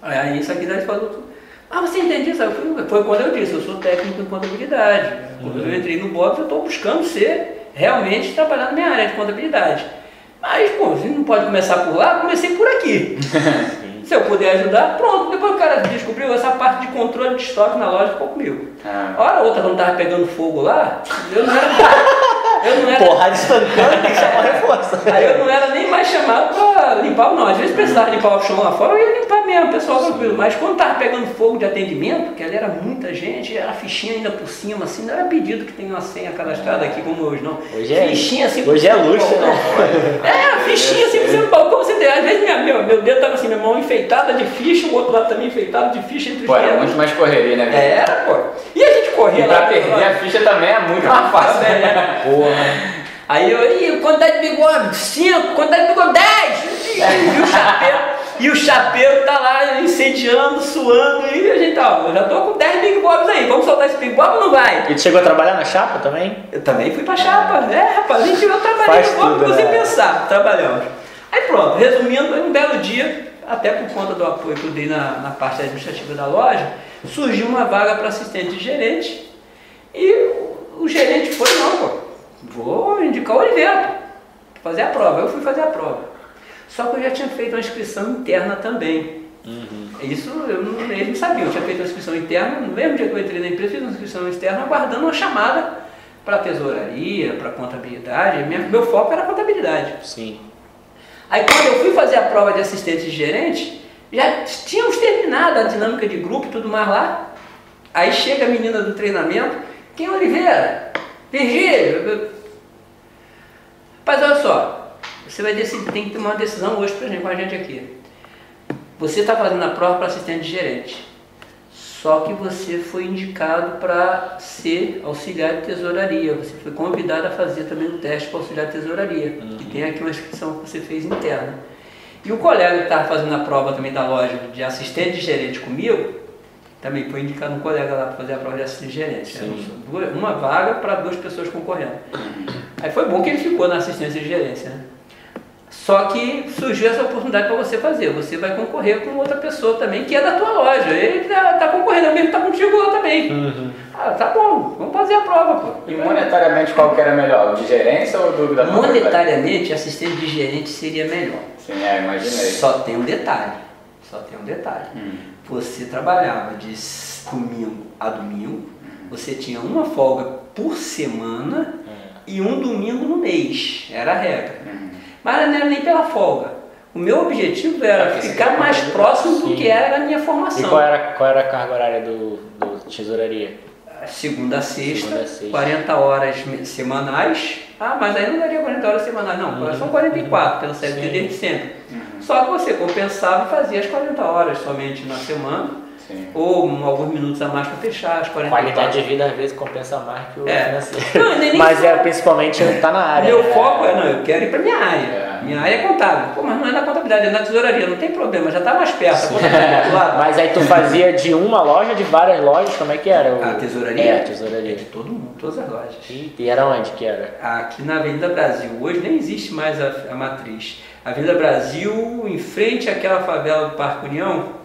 Aí isso aqui daí falou ah, você entende isso? Foi quando eu disse, eu sou técnico em contabilidade. Quando eu entrei no BOP, eu estou buscando ser realmente trabalhar na minha área de contabilidade. Mas, pô, você não pode começar por lá, comecei por aqui. Se eu puder ajudar, pronto. Depois o cara descobriu essa parte de controle de estoque na loja ficou comigo. Ah. Hora outra, quando estava pegando fogo lá, eu não era. Eu não era... Porrada estancando, tem que chamar reforço. Aí eu não era nem mais chamado pra limpar, não. Às vezes precisava limpar o chão lá fora, eu ia limpar mesmo, pessoal tranquilo. Mas quando tava pegando fogo de atendimento, que ali era muita gente, era fichinha ainda por cima, assim, não era pedido que tem uma senha cadastrada aqui como hoje, não. Hoje é, fichinha assim Hoje é luxo, né? É, fichinha assim por cima do balcão, você tem. Às vezes minha, meu, meu dedo tava assim, minha mão enfeitada de ficha, o outro lado também enfeitado de ficha entre os Pô, era muito mais correria, né? É, era, pô. E a gente corria e lá. Pra perder a ficha também é muito mais fácil. É, porra. Aí eu, e quantidade de bigode? Cinco, quantidade de bigode? Dez! E o chapeiro, e o chapeiro tá lá incendiando, suando, e a gente, ó, eu já tô com 10 big bobs aí, vamos soltar esse big bob ou não vai? E tu chegou a trabalhar na chapa também? Eu também fui pra chapa, é, rapaz, a gente, eu trabalhei no bob você né? pensar, trabalhamos. Aí pronto, resumindo, um belo dia, até por conta do apoio que eu dei na, na parte administrativa da loja, surgiu uma vaga para assistente de gerente, e o, gerente foi, não, pô, vou indicar o para fazer a prova. Eu fui fazer a prova. Só que eu já tinha feito uma inscrição interna também. Uhum. Isso eu não, eles não sabiam. Eu tinha feito uma inscrição interna, no mesmo dia que eu entrei na empresa, fiz uma inscrição externa, aguardando uma chamada para tesouraria, para contabilidade. Minha, meu foco era contabilidade. Sim. Aí quando eu fui fazer a prova de assistente de gerente, já tínhamos terminado a dinâmica de grupo e tudo mais lá. Aí chega a menina do treinamento, quem é Oliveira? Virgílio, rapaz, olha só, você vai decidir, tem que tomar uma decisão hoje pra gente, com a gente aqui. Você está fazendo a prova para assistente gerente, só que você foi indicado para ser auxiliar de tesouraria. Você foi convidado a fazer também um teste para auxiliar de tesouraria. Uhum. E tem aqui uma inscrição que você fez interna. E o colega que estava fazendo a prova também da loja de assistente de gerente comigo, também foi indicado um colega lá para fazer a prova de assistente de gerente. Uma vaga para duas pessoas concorrendo. Aí foi bom que ele ficou na assistência de gerência. Né? Só que surgiu essa oportunidade para você fazer. Você vai concorrer com outra pessoa também que é da tua loja. Ele está tá concorrendo, ele está contigo lá também. Uhum. Ah, tá bom, vamos fazer a prova. Pô. E monetariamente qual que era melhor? De gerência ou do da Monetariamente, assistente de gerente seria melhor. Sim, é, imaginei. Só tem um detalhe. Só tem um detalhe. Hum você trabalhava de domingo a domingo, você tinha uma folga por semana e um domingo no mês, era a regra. Mas não era nem pela folga. O meu objetivo era ficar mais próximo do que era a minha formação. E qual era, qual era a carga horária do, do tesouraria? Segunda a sexta, Segunda a sexta, 40 horas semanais. Ah, mas aí não daria 40 horas semanais, não. Uhum. São 44 pelo CLT desde sempre. Uhum. Só que você compensava e fazia as 40 horas somente na semana. Sim. Ou alguns minutos a mais para fechar as 40 Qualidade de vida às vezes compensa mais que o é. financeiro. Não, mas é principalmente estar tá na área. Meu né? foco é, não, eu quero ir para minha área. É. Minha área é contábil. Pô, mas não é na contabilidade, é na tesouraria, não tem problema, já está mais perto. É. mas aí tu fazia de uma loja, de várias lojas, como é que era? O... A tesouraria? É, a tesouraria. De todo mundo, todas as lojas. E, e era onde que era? Aqui na Avenida Brasil. Hoje nem existe mais a, a matriz. Avenida Brasil, em frente àquela favela do Parque União,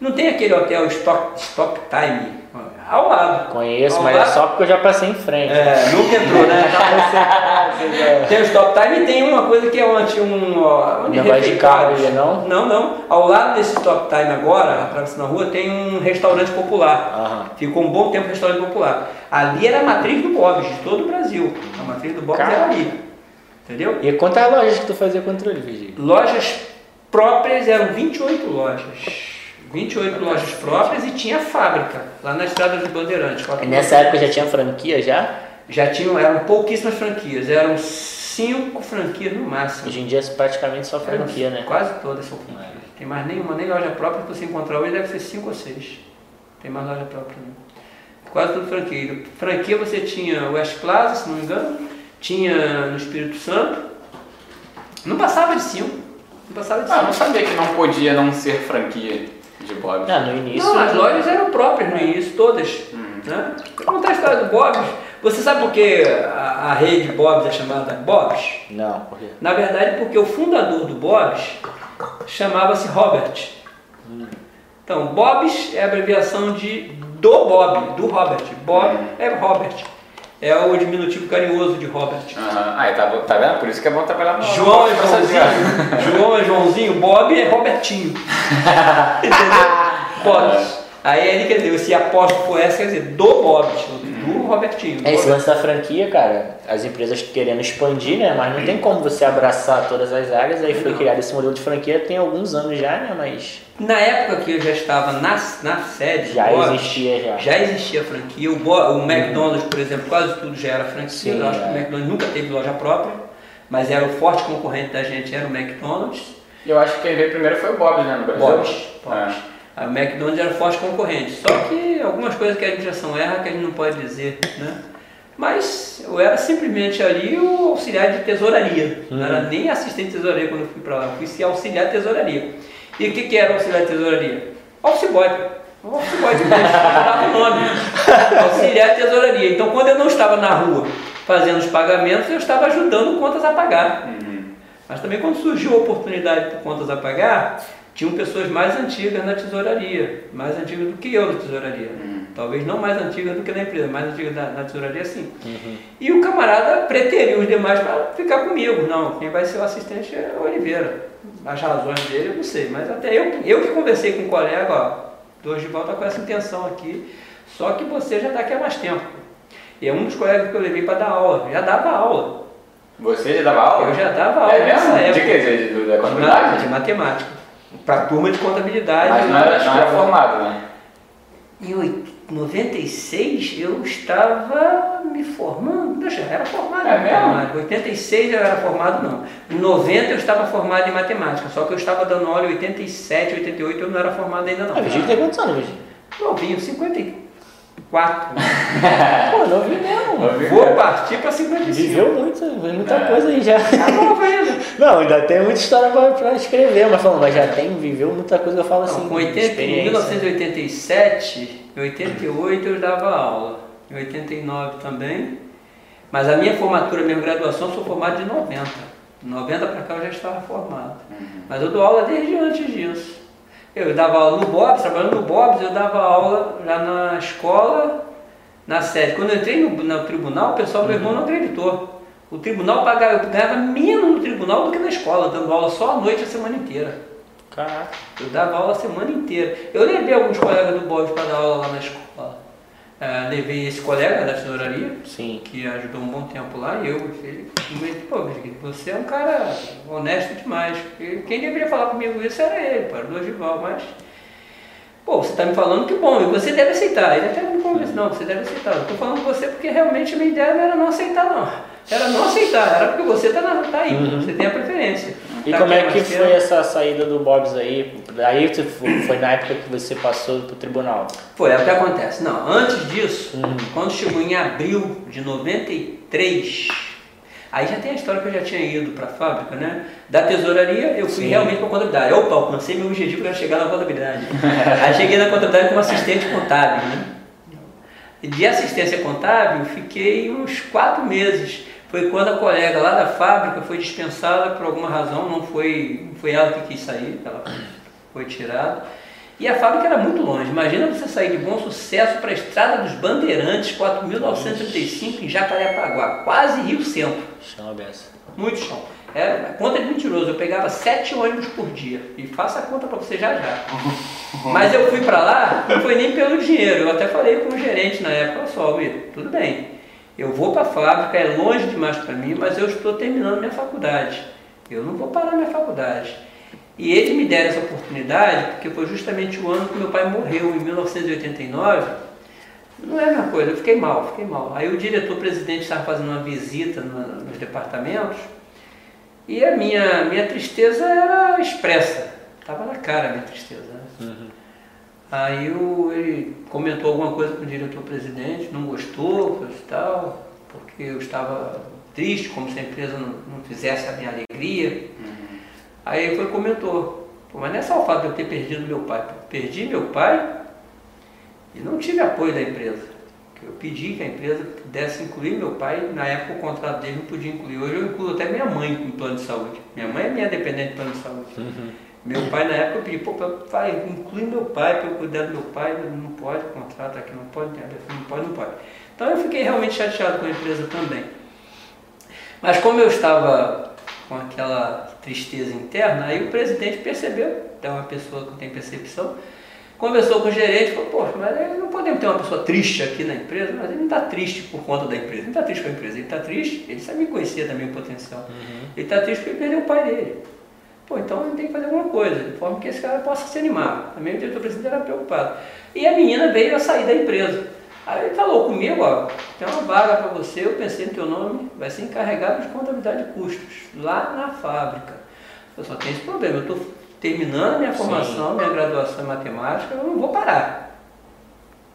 não tem aquele hotel Stop, Stop Time? Ao lado. Conheço, ao mas é lado. é só porque eu já passei em frente. É, nunca entrou, né? tem o Stop Time e tem uma coisa que é onde um. Onde de carro ali, não? Não, não. Ao lado desse Stop Time agora, atravessando a rua, tem um restaurante popular. Aham. Ficou um bom tempo restaurante popular. Ali era a matriz do Bob's, de todo o Brasil. A matriz do Bob's era ali. Entendeu? E quantas lojas que tu fazia controle, Virgílio? Lojas próprias eram 28 lojas. 28 lojas próprias e tinha fábrica, lá na estrada dos Bandeirantes. E nessa época já tinha franquia já? Já tinham, eram pouquíssimas franquias, eram cinco franquias no máximo. Hoje em dia é praticamente só franquia, eram, né? Quase todas são franquias. É. Tem mais nenhuma, nem loja própria que você encontrar hoje deve ser cinco ou seis. Tem mais loja própria não. Quase tudo franquia. Franquia você tinha West Plaza, se não me engano, tinha no Espírito Santo. Não passava de cinco. Não passava de cinco. Ah, não sabia que não podia não ser franquia de Bob's. Ah, no início. Não, as lojas eram próprias no início, todas. Hum. Né? Vou contar a história do Bob's. Você sabe por que a, a rede Bob's é chamada Bob's? Não, por quê? Na verdade, porque o fundador do Bob's chamava-se Robert. Hum. Então, Bob's é a abreviação de do Bob, do Robert. Bob hum. é Robert. É o diminutivo carinhoso de Robert. Uhum. Aí tá, tá vendo? Por isso que é bom trabalhar no João é Joãozinho. João é Joãozinho, Bob é Robertinho. Entendeu? Bob. Aí ele quer dizer, se apóstolo for essa, quer dizer, do Bob. Do Robertinho. É esse lance da franquia, cara, as empresas querendo expandir, né? Mas não tem como você abraçar todas as áreas, aí foi criado esse modelo de franquia tem alguns anos já, né? Mas. Na época que eu já estava na, na sede, já Bob, existia já. Já existia franquia. O, Bo, o McDonald's, por exemplo, quase tudo já era franquia. Sim, eu acho é. que o McDonald's nunca teve loja própria, mas era o forte concorrente da gente, era o McDonald's. Eu acho que quem veio primeiro foi o Bob, né, no Brasil? Bob's. Bob's. É. A McDonald's era forte concorrente. Só que algumas coisas que a administração erra que a gente não pode dizer, né? Mas eu era simplesmente ali o auxiliar de tesouraria. Uhum. Não era nem assistente de tesouraria quando eu fui para lá. Eu fui auxiliar de tesouraria. E o que, que era auxiliar de tesouraria? Office boy. Office boy de dava o nome. Auxiliar de tesouraria. Então quando eu não estava na rua fazendo os pagamentos, eu estava ajudando contas a pagar. Uhum. Mas também quando surgiu a oportunidade de contas a pagar, tinham pessoas mais antigas na tesouraria, mais antigas do que eu na tesouraria. Uhum. Talvez não mais antigas do que na empresa, mais antigas na, na tesouraria sim. Uhum. E o camarada preteriu os demais para ficar comigo. Não, quem vai ser o assistente é o Oliveira. As razões dele eu não sei, mas até eu, eu que conversei com o colega, ó, hoje de volta com essa intenção aqui, só que você já está aqui há mais tempo. E é um dos colegas que eu levei para dar aula, já dava aula. Você já dava aula? Eu já dava aula é nessa época. De que? De, de, de, de matemática para a turma de contabilidade. Mas não era, não era formado, né? Em 96 eu estava me formando, eu já era formado é em matemática. Em 86 eu era formado não. Em 90 eu estava formado em matemática, só que eu estava dando aula em 87, 88 eu não era formado ainda não. A Virgínia tem quantos anos, Virgínia? Novinho, 50 quatro. Pô, não vi mesmo. Não Vou partir para 55. Viveu muito, muita é. coisa aí já. Tá. Não, ainda tem muita história para escrever, mas falando, mas já tem, viveu muita coisa que eu falo assim. com 80, em 1987, em 88 eu dava aula. Em 89 também. Mas a minha formatura, a minha graduação, eu sou formado de 90. 90 para cá eu já estava formado. Uhum. Mas eu dou aula desde antes disso. Eu dava aula no Bob's, trabalhando no Bob's, eu dava aula já na escola, na sede. Quando eu entrei no, no tribunal, o pessoal do irmão não acreditou. O tribunal pagava, ganhava menos no tribunal do que na escola, dando aula só à noite a semana inteira. Caraca. Eu dava aula a semana inteira. Eu levei alguns colegas do Bob's para dar aula lá na escola. Uh, levei esse colega da tesouraria, Sim. que ajudou um bom tempo lá, e eu, ele, pô, você é um cara honesto demais. Quem deveria falar comigo isso era ele, para o Dorival, mas. Pô, você está me falando que bom, e você deve aceitar. Ele até me convenceu, não, você deve aceitar. Eu estou falando com você porque realmente a minha ideia não era não aceitar, não. Era não aceitar, era porque você está tá aí, uhum. você tem a preferência. E tá como é que foi tempo. essa saída do Bob's aí? Aí foi na época que você passou para o tribunal? Foi, é o que acontece. Não, antes disso, uhum. quando chegou em abril de 93, aí já tem a história que eu já tinha ido para a fábrica, né? Da tesouraria, eu fui Sim. realmente para a contabilidade. Opa, alcancei meu objetivo era chegar na contabilidade. aí cheguei na contabilidade como assistente contábil, né? De assistência contábil, fiquei uns quatro meses foi quando a colega lá da fábrica foi dispensada por alguma razão, não foi, não foi ela que quis sair, ela foi tirada. E a fábrica era muito longe. Imagina você sair de bom sucesso para a Estrada dos Bandeirantes, 4.935 em Jacarepaguá, quase Rio Centro. Chão aberto. Muito chão. É, a conta é mentiroso. Eu pegava sete ônibus por dia. E faça a conta para você já já. Mas eu fui para lá, não foi nem pelo dinheiro. Eu até falei com o gerente na época, só, Will, tudo bem. Eu vou para a fábrica, é longe demais para mim, mas eu estou terminando minha faculdade. Eu não vou parar minha faculdade. E eles me deram essa oportunidade porque foi justamente o ano que meu pai morreu, em 1989. Não é a mesma coisa, eu fiquei mal, fiquei mal. Aí o diretor-presidente estava fazendo uma visita no, nos departamentos e a minha, minha tristeza era expressa. Estava na cara a minha tristeza. Né? Uhum. Aí o, ele comentou alguma coisa com o diretor-presidente, não gostou, coisa e tal, porque eu estava triste, como se a empresa não, não fizesse a minha alegria. Uhum. Aí ele foi comentou, mas não é só o fato de eu ter perdido meu pai. Perdi meu pai e não tive apoio da empresa. Eu pedi que a empresa pudesse incluir meu pai, na época o contrato dele não podia incluir. Hoje eu incluo até minha mãe em plano de saúde. Minha mãe é minha dependente de plano de saúde. Uhum. Meu pai, na época, eu pedi, pô, pai, inclui meu pai para eu cuidar do meu pai, não pode, contrato aqui, não pode, não pode, não pode. Então eu fiquei realmente chateado com a empresa também. Mas como eu estava com aquela tristeza interna, aí o presidente percebeu, é uma pessoa que tem percepção, Conversou com o gerente e falou, poxa, mas não podemos ter uma pessoa triste aqui na empresa, mas ele não está triste por conta da empresa, ele não está triste com a empresa, ele está triste, ele sabe conhecer também o potencial. Uhum. Ele está triste porque ele perdeu o pai dele. Pô, então ele tem que fazer alguma coisa, de forma que esse cara possa se animar. Também o diretor-presidente era preocupado. E a menina veio a sair da empresa. Aí ele falou comigo, ó, tem uma vaga para você, eu pensei no teu nome, vai ser encarregado de contabilidade de custos, lá na fábrica. Eu só tenho esse problema, eu estou terminando minha formação, Sim. minha graduação em matemática, eu não vou parar.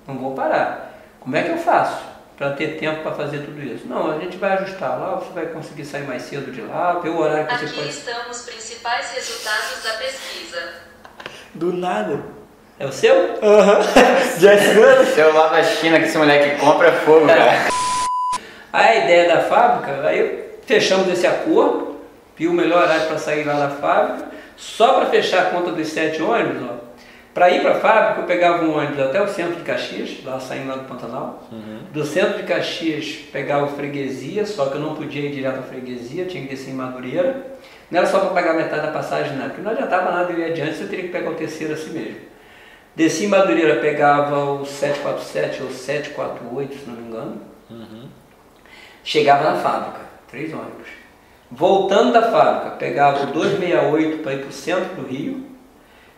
Não vou parar. Como é que eu faço para ter tempo para fazer tudo isso? Não, a gente vai ajustar lá, você vai conseguir sair mais cedo de lá, ver o horário que Aqui você pode... Aqui estão os principais resultados da pesquisa. Do nada. É o seu? Aham. Já é seu lá da China que esse moleque compra é fogo, cara. a ideia da fábrica, aí fechamos esse acordo, viu o melhor horário para sair lá da fábrica, só para fechar a conta dos sete ônibus, ó. Para ir para a fábrica, eu pegava um ônibus até o centro de Caxias, lá saindo lá do Pantanal. Uhum. Do centro de Caxias, pegava o freguesia, só que eu não podia ir direto à freguesia, tinha que descer em Madureira. Não era só para pagar metade da passagem, não, porque não adiantava nada eu ir adiante, eu teria que pegar o terceiro assim mesmo. Desci em Madureira, pegava o 747 ou 748, se não me engano. Uhum. Chegava na fábrica, três ônibus. Voltando da fábrica, pegava o 268 para ir para o centro do Rio,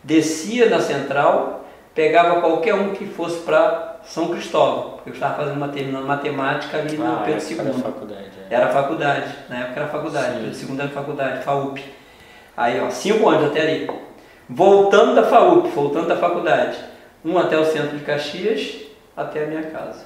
descia na central, pegava qualquer um que fosse para São Cristóvão, porque eu estava fazendo terminando matemática ali no ah, Pedro II. Era faculdade. É. Era faculdade, na época era faculdade, Sim. Pedro II era faculdade, FAUP. Aí, ó, cinco anos até ali voltando da FAUP, voltando da faculdade. Um até o centro de Caxias, até a minha casa.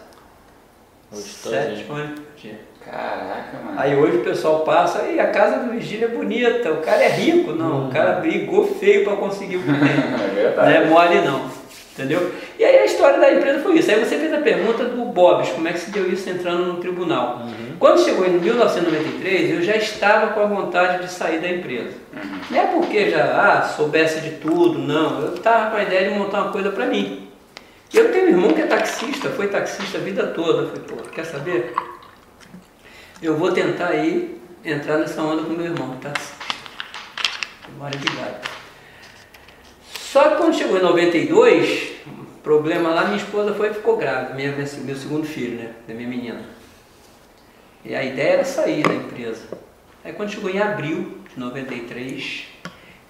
Sete ônibus por dia. Caraca, mano. Aí hoje o pessoal passa, e a casa do Virgílio é bonita, o cara é rico. Não, hum. o cara brigou feio para conseguir o que tem. é verdade. Não é mole não. Entendeu? E aí a história da empresa foi isso. Aí você fez a pergunta do Bobs, como é que se deu isso entrando no tribunal. Uhum. Quando chegou em 1993, eu já estava com a vontade de sair da empresa. Uhum. Não é porque já ah, soubesse de tudo, não. Eu estava com a ideia de montar uma coisa para mim. Eu tenho um irmão que é taxista, foi taxista a vida toda. Eu falei, pô, quer saber? Eu vou tentar aí entrar nessa onda com meu irmão. Mora de gato. Só que quando chegou em 92, problema lá, minha esposa foi e ficou grávida, minha, meu segundo filho, né? Da minha menina. E a ideia era sair da empresa. Aí quando chegou em abril de 93,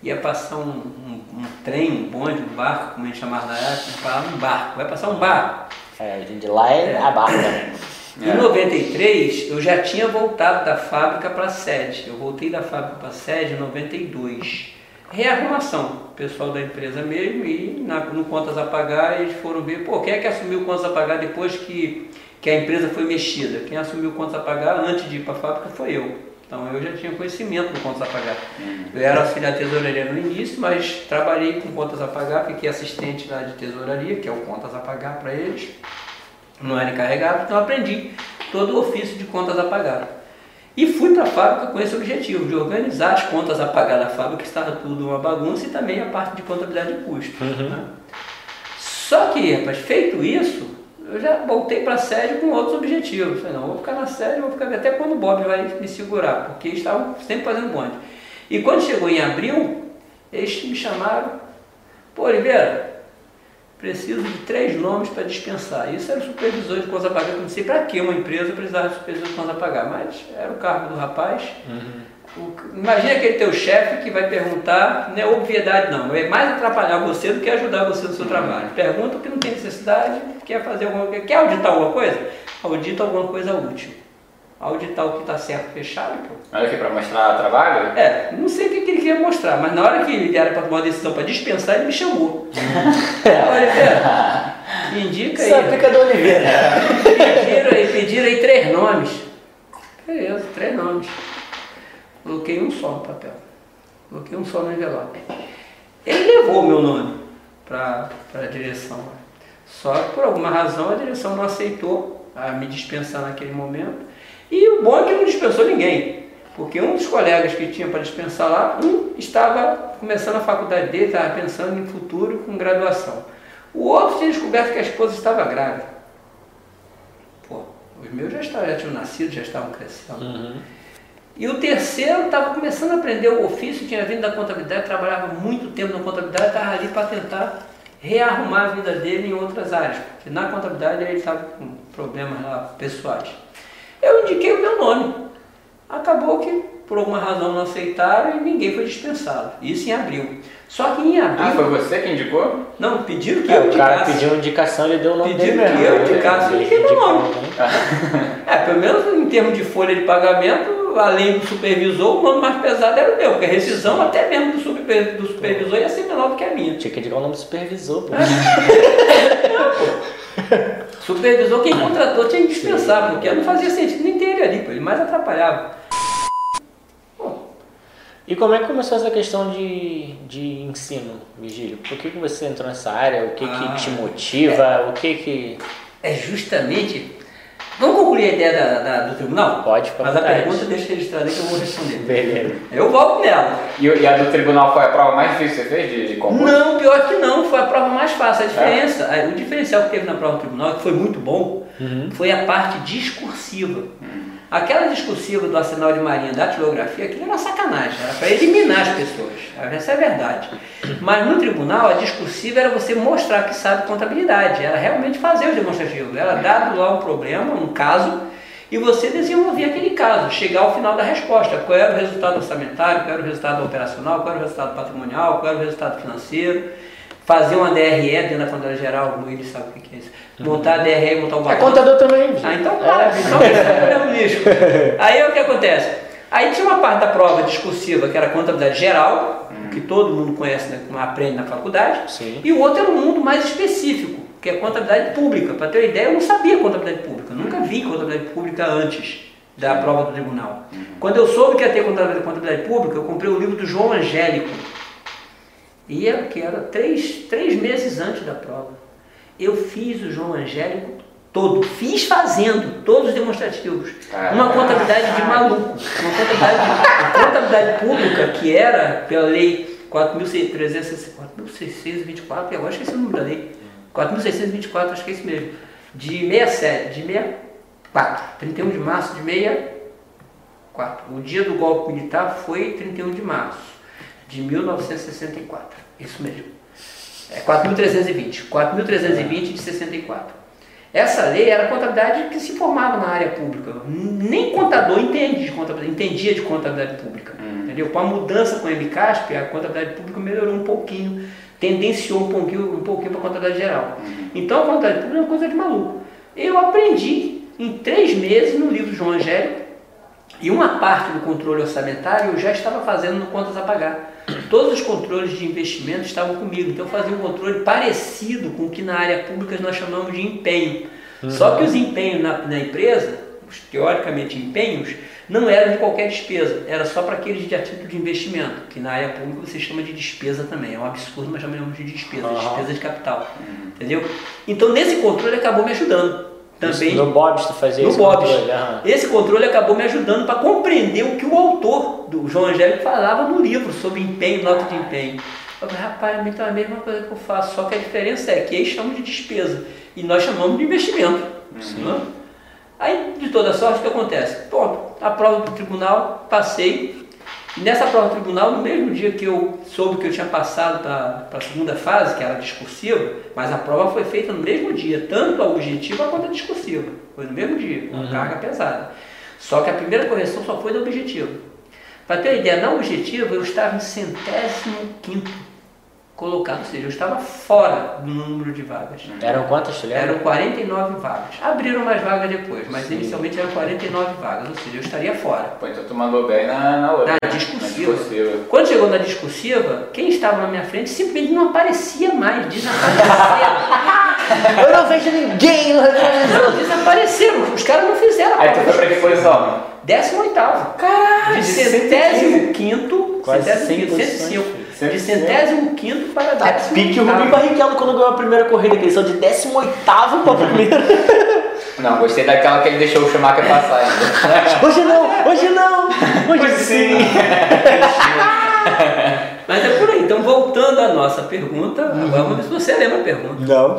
ia passar um, um, um trem, um bonde, um barco, como a gente chamava na época, falava um barco, vai passar um barco. É, a gente lá é, é. a barca, né? Em é. 93, eu já tinha voltado da fábrica para a sede. Eu voltei da fábrica para a sede em 92 rearrumação, o pessoal da empresa mesmo, e na, no contas a pagar eles foram ver, pô, quem é que assumiu contas a pagar depois que, que a empresa foi mexida? Quem assumiu contas a pagar antes de ir para a fábrica foi eu. Então eu já tinha conhecimento do contas a pagar. Eu era auxiliar tesouraria no início, mas trabalhei com contas a pagar, fiquei assistente lá de tesouraria, que é o contas a pagar para eles. Não era encarregado, então aprendi todo o ofício de contas a pagar. E fui para a fábrica com esse objetivo, de organizar as contas a pagar da fábrica, que estava tudo uma bagunça, e também a parte de contabilidade de custos. Uhum. Né? Só que, rapaz, feito isso, eu já voltei para a sede com outros objetivos. Falei, não, vou ficar na sede, vou ficar até quando o Bob vai me segurar, porque eles estavam sempre fazendo bonde. E quando chegou em abril, eles me chamaram, pô, Oliveira, preciso de três nomes para dispensar. Isso era o supervisor de contas a pagar. Eu não sei para que uma empresa precisava de supervisor de contas a pagar, mas era o cargo do rapaz. Uhum. O, imagina aquele teu chefe que vai perguntar, não é obviedade não, é mais atrapalhar você do que ajudar você no seu trabalho. Pergunta o que não tem necessidade, quer fazer alguma coisa, quer auditar alguma coisa? Audita alguma coisa útil auditar o que está certo fechado. Pô. Olha aqui, para mostrar trabalho? É, não sei o que, que ele queria mostrar, mas na hora que ele era para tomar uma decisão para dispensar, ele me chamou. Oliveira, me indica aí. Isso do Oliveira. Pediram aí, pediram aí três nomes. Beleza, três nomes. Coloquei um só no papel. Coloquei um só no envelope. Ele levou o meu nome para a direção. Só que por alguma razão a direção não aceitou a me dispensar naquele momento. E o bom é que não dispensou ninguém, porque um dos colegas que tinha para dispensar lá, um estava começando a faculdade dele, estava pensando em futuro com graduação. O outro tinha descoberto que a esposa estava grávida. Pô, os meus já, estavam, já tinham nascido, já estavam crescendo. Uhum. E o terceiro estava começando a aprender o ofício, tinha vindo da contabilidade, trabalhava muito tempo na contabilidade, estava ali para tentar rearrumar a vida dele em outras áreas, porque na contabilidade ele estava com problemas lá pessoais. Eu indiquei o meu nome. Acabou que por alguma razão não aceitaram e ninguém foi dispensado. Isso em abril. Só que em abril. Ah, foi você que indicou? Não, pediram que É, eu o cara indicasse. pediu uma indicação, ele deu o nome Pediram dele que mesmo. eu indicasse, eu indiquei meu nome. Indicaram, É, pelo menos em termos de folha de pagamento, além do supervisor, o nome mais pesado era o meu, porque a rescisão até mesmo do, super- do supervisor ia ser menor do que a minha. Tinha que indicar o nome do supervisor, pô. Supervisor, quem contratou tinha que dispensar, porque não fazia sentido nem ter ele ali, ele mais atrapalhava. E como é que começou essa questão de, de ensino, Vigílio? Por que, que você entrou nessa área? O que, Ah, que te motiva? O que que... É justamente. Vamos concluir a ideia da, da- do tribunal? Pode à Mas a vontade. pergunta deixa registrada que eu vou responder. Beleza. Eu volto nela. E, e a do tribunal foi a prova mais difícil que você fez de, de concurso? Não, pior que não, foi a prova mais fácil. A diferença, a- o diferencial que teve na prova do tribunal, que foi muito bom, foi a parte discursiva. Aquela discursiva do arsenal de marinha da tilografia, aquilo era sacanagem, era para eliminar as pessoas. Essa é a verdade. Mas no tribunal, a discursiva era você mostrar que sabe contabilidade, era realmente fazer o demonstrativo. Era dado lá um problema, um caso, e você desenvolver aquele caso, chegar ao final da resposta. Qual era o resultado orçamentário, qual era o resultado operacional, qual era o resultado patrimonial, qual era o resultado financeiro. Fazer uma DRE dentro da contabilidade geral, o Luiz sabe o que é isso. Montar a DRE e montar o É balanço. contador também, Ah, então É. para, então é o lixo. Aí o que acontece? Aí tinha uma parte da prova discursiva que era contabilidade geral, que todo mundo conhece, né, aprende na faculdade, Sim. e o outro era um mundo mais específico, que é contabilidade pública. Para ter uma ideia, eu não sabia contabilidade pública, nunca vi contabilidade pública antes da prova do tribunal. Quando eu soube que ia ter contabilidade, contabilidade pública, eu comprei o livro do João Angélico. E era, que era três, três meses antes da prova. Eu fiz o João Angélico todo, fiz fazendo todos os demonstrativos. Uma contabilidade de maluco, uma contabilidade, uma contabilidade pública que era pela lei 4.624, e agora esqueci o número da lei. 4.624, acho que é isso mesmo. De 67, de 64, 31 de março de 64. O dia do golpe militar foi 31 de março de 1964. Isso mesmo. É 4.320. 4.320 de 64. Essa lei era a contabilidade que se formava na área pública. Nem contador entende de contabilidade, entendia de contabilidade pública. Entendeu? Com a mudança com a MCASP, a contabilidade pública melhorou um pouquinho, tendenciou um pouquinho, um pouquinho para a contabilidade geral. Então a contabilidade pública é uma coisa de maluco. Eu aprendi em três meses no livro João Angélico e uma parte do controle orçamentário eu já estava fazendo no Contas a Pagar. Todos os controles de investimento estavam comigo, então eu fazia um controle parecido com o que na área pública nós chamamos de empenho. Só que os empenhos na, na empresa, os teoricamente empenhos, não eram de qualquer despesa, era só para aqueles de a título de investimento, que na área pública você chama de despesa também. É um absurdo, mas chamamos de despesa, Aham. despesa de capital. Entendeu? Então nesse controle acabou me ajudando. Também No Bob's tu fazia no esse Bob's. controle, aham. Esse controle acabou me ajudando para compreender o que o autor do João Angélico falava no livro sobre empenho, nota de empenho. Eu falei, rapaz, então é a mesma coisa que eu faço, só que a diferença é que eles chamam de despesa e nós chamamos de investimento. né? Aí, de toda sorte, o que acontece? Pronto, a prova do tribunal, passei. Nessa prova tribunal, no mesmo dia que eu soube que eu tinha passado para a segunda fase, que era discursiva, mas a prova foi feita no mesmo dia, tanto a objetiva quanto a discursiva. Foi no mesmo dia, com carga pesada. Só que a primeira correção só foi da objetiva. Para ter uma ideia, na objetiva eu estava em centésimo quinto colocado, ou seja, eu estava fora do número de vagas. Eram quantas, tu lembra? Eram 49 vagas. Abriram mais vagas depois, mas inicialmente eram 49 vagas, ou seja, eu estaria fora. Pô, então tu mandou bem na, na outra. Na discursiva. Na discursiva. Quando chegou na discursiva, quem estava na minha frente simplesmente não aparecia mais, desapareceram. Eu não vejo ninguém lá não, desapareceram, os caras não fizeram Aí tu foi pra que posição? 18 Caralho, De centésimo quinto, Quase centésimo 100 quinto, posições, 105. De centésimo quinto para Tá décimo pique o oitavo. Rubinho Barrichello quando ganhou a primeira corrida, que eles são de 18 pra primeira. Não, gostei daquela que ele deixou o Schumacher passar ainda. Hoje não, hoje não, hoje sim. Mas é por aí. Então, voltando à nossa pergunta, Uhum. agora vamos ver se você lembra a pergunta. Não.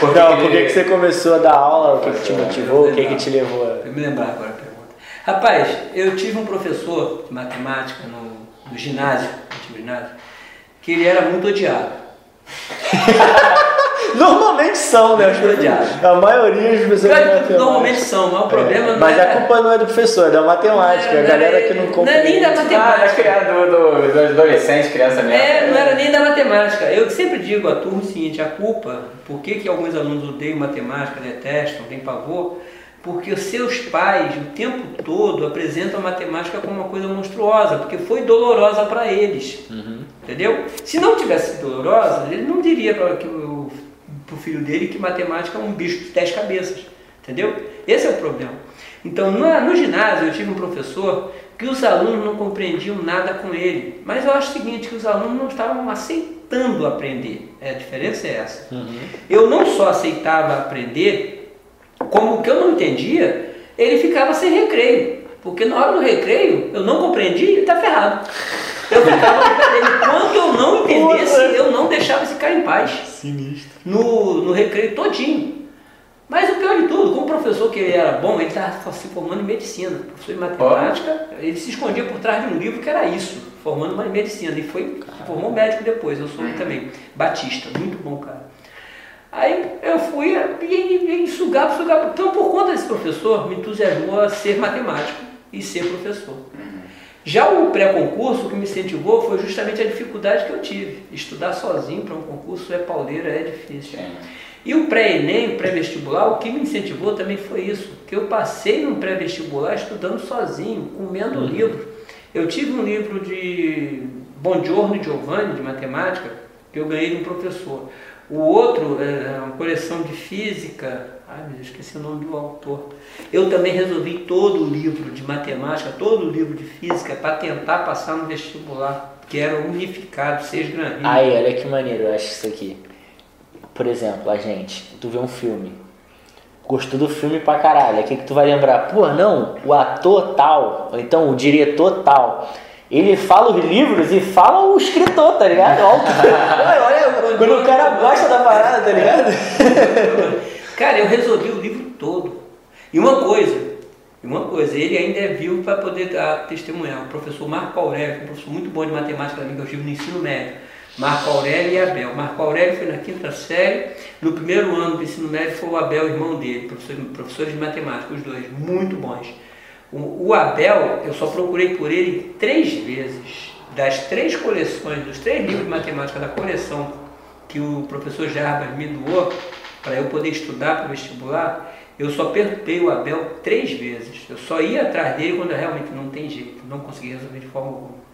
Porque Não, por que, que você começou a dar aula? O que, que te motivou? O que, que te levou a. Eu me lembrar agora a pergunta. Rapaz, eu tive um professor de matemática no, no ginásio, no ginásio, que ele era muito odiado. Normalmente são, né? Água. A maioria das pessoas Claro que. Normalmente são, mas o problema não Mas é... a culpa não é do professor, é da matemática. É, a não galera é- que não não compra. é nem da Ah, matemática. criança, do, do, dos adolescentes, criança mesmo. É, não era nem da matemática. Eu sempre digo à turma o seguinte, a culpa, por que, que alguns alunos odeiam matemática, detestam, têm pavor? Porque os seus pais, o tempo todo, apresentam a matemática como uma coisa monstruosa, porque foi dolorosa para eles. Entendeu? Se não tivesse sido dolorosa, ele não diria para o filho dele que matemática é um bicho de dez cabeças. Entendeu? Esse é o problema. Então, no, no ginásio, eu tive um professor que os alunos não compreendiam nada com ele. Mas eu acho o seguinte, que os alunos não estavam aceitando aprender. É, a diferença é essa. Eu não só aceitava aprender, como o que eu não entendia, ele ficava sem recreio. Porque na hora do recreio, eu não compreendi, ele está ferrado. Eu ficava dele. Quando eu não entendesse, eu não deixava esse cara em paz. Sinistro. No, no recreio todinho. Mas o pior de tudo, como professor que ele era bom, ele estava se formando em medicina. Professor de matemática, ele se escondia por trás de um livro que era isso, formando uma medicina. E foi, formou médico depois, eu sou também. Batista, muito bom cara. Aí eu fui e sugava, sugava. Então, por conta desse professor, me entusiasmou a ser matemático e ser professor. Já o pré-concurso, o que me incentivou foi justamente a dificuldade que eu tive. Estudar sozinho para um concurso é pauleira, é difícil. E o pré-ENEM, pré-vestibular, o que me incentivou também foi isso, que eu passei no pré-vestibular estudando sozinho, comendo livro. Eu tive um livro de Buongiorno Giovanni, de matemática, que eu ganhei de um professor. O outro é uma coleção de física, ai meu esqueci o nome do autor. Eu também resolvi todo o livro de matemática, todo o livro de física, para tentar passar no vestibular, que era unificado, seis graninhos. Aí, olha que maneiro, eu acho isso aqui. Por exemplo, a gente, tu vê um filme, gostou do filme pra caralho, o que, que tu vai lembrar? Pô, não, o ator tal, ou então o diretor tal, ele fala os livros e fala o escritor, tá ligado? Olha, olha, olha, quando o cara gosta da parada, tá ligado? Cara, eu resolvi o livro todo. E uma coisa, uma coisa, ele ainda é vivo para poder dar testemunhar. O professor Marco Aurélio, um professor muito bom de matemática também, que eu tive no ensino médio. Marco Aurélio e Abel. Marco Aurélio foi na quinta série, no primeiro ano do ensino médio foi o Abel, irmão dele, professor, professores de matemática, os dois, muito bons. O, o Abel, eu só procurei por ele três vezes. Das três coleções, dos três livros de matemática da coleção que o professor Jarbas me doou para eu poder estudar para o vestibular, eu só perguntei o Abel três vezes. Eu só ia atrás dele quando eu realmente não tem jeito, não consegui resolver de forma alguma.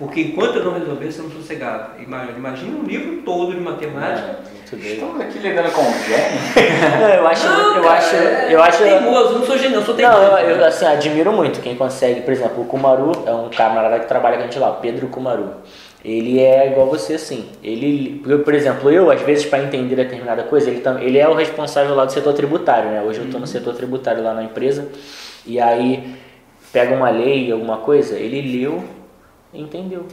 Porque enquanto eu não resolvesse, eu não sossegava. Imagina, um livro todo de matemática. Muito doido. Estamos aqui lidando com o gênio. Não, eu acho, Não, eu cara, acho, é eu acho. teimoso, não sou gênio, eu sou teimoso. Não, eu, eu, assim, admiro muito quem consegue, por exemplo, o Kumaru é um camarada que trabalha com a gente lá, o Pedro Kumaru. Ele é igual você, assim. Ele, eu, por exemplo, eu, às vezes, para entender determinada coisa, ele, tam- ele é o responsável lá do setor tributário, né? Hoje eu estou no setor tributário lá na empresa. E aí, pega uma lei, alguma coisa, ele leu entendeu.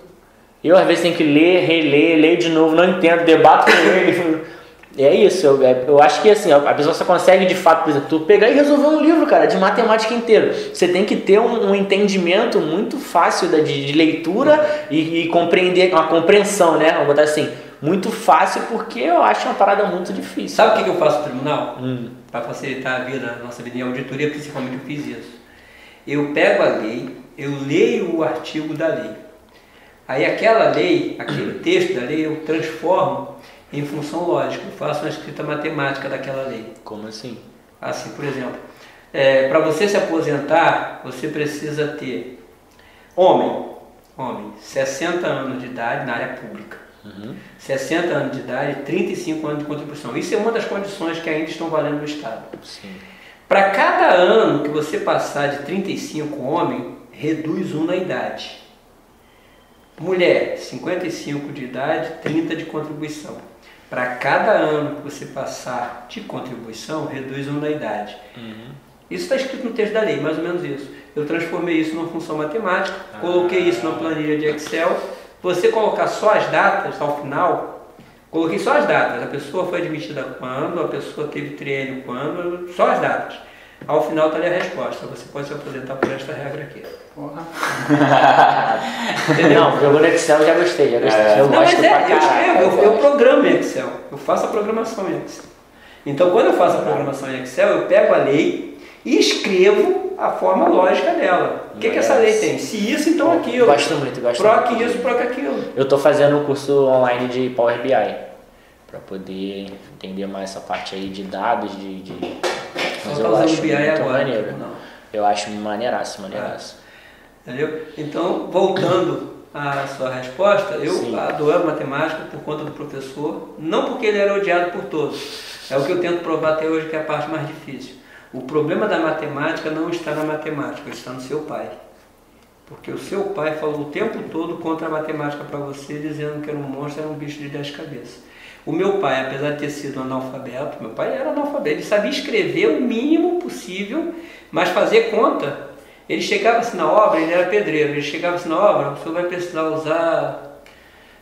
Eu, às vezes, tenho que ler, reler, ler de novo, não entendo, debato com ele. É isso, eu, é- eu acho que assim, a pessoa só consegue de fato, por exemplo, tu pegar e resolver um livro, cara, de matemática inteiro. Você tem que ter um, um entendimento muito fácil da, de, de leitura e, e compreender, uma compreensão, né? Vamos botar assim, muito fácil, porque eu acho uma parada muito difícil. Sabe o que que eu faço no tribunal? Hum. Para facilitar a vida, a nossa vida em auditoria, principalmente eu fiz isso. Eu pego a lei, eu leio o artigo da lei. Aí aquela lei, aquele texto da lei, eu transformo em função lógica. Eu faço uma escrita matemática daquela lei. Como assim? Assim, por exemplo, para você se aposentar, você precisa ter homem, homem, 60 anos de idade na área pública. 60 anos de idade, 35 anos de contribuição. Isso é uma das condições que ainda estão valendo no Estado. Para cada ano que você passar de 35 homem, reduz um na idade. Mulher, 55 de idade, 30 de contribuição. Para cada ano que você passar de contribuição, reduz um na idade. Isso está escrito no texto da lei, mais ou menos isso. Eu transformei isso numa função matemática, coloquei isso na planilha de Excel. Você colocar só as datas ao final, coloquei só as datas. A pessoa foi admitida quando, a pessoa teve treino quando, só as datas. Ao final está ali a resposta. Você pode se aposentar por esta regra aqui. Entendeu? Não, jogou no Excel, já gostei, já gostei. Eu Não, gosto mas é, eu escrevo, eu, eu programo em Excel. Eu faço a programação em Excel. Então, quando eu faço a programação em Excel, eu pego a lei e escrevo a forma lógica dela. O que, que essa lei tem? Se isso, então aquilo. Gosto muito, gosto Proc muito. isso, proc aquilo. Eu estou fazendo um curso online de Power BI para poder entender mais essa parte aí de dados, de. de... Mas eu acho BI muito agora. maneiro. Não. Eu acho maneiraço, maneiraço. Entendeu? Então, voltando à sua resposta, eu Sim. adoro matemática por conta do professor, não porque ele era odiado por todos. É o que eu tento provar até hoje que é a parte mais difícil. O problema da matemática não está na matemática, está no seu pai. Porque o seu pai falou o tempo todo contra a matemática para você, dizendo que era um monstro, era um bicho de dez cabeças. O meu pai, apesar de ter sido analfabeto, meu pai era analfabeto, ele sabia escrever o mínimo possível, mas fazer conta. Ele chegava assim na obra, ele era pedreiro, ele chegava assim na obra, o senhor vai precisar usar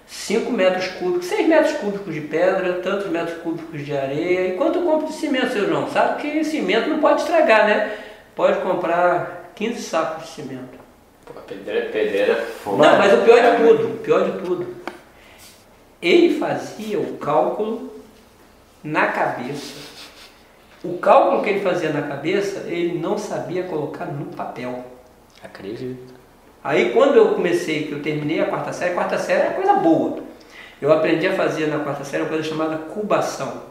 5 metros cúbicos, 6 metros cúbicos de pedra, tantos metros cúbicos de areia. E quanto eu compro de cimento, seu João? Sabe que cimento não pode estragar, né? Pode comprar 15 sacos de cimento. Pô, pedreira, pedreira, fogo. Não, mas o pior de tudo, o pior de tudo, ele fazia o cálculo na cabeça. O cálculo que ele fazia na cabeça, ele não sabia colocar no papel. Acredito. Aí quando eu comecei, que eu terminei a quarta série, a quarta série é coisa boa. Eu aprendi a fazer na quarta série uma coisa chamada cubação,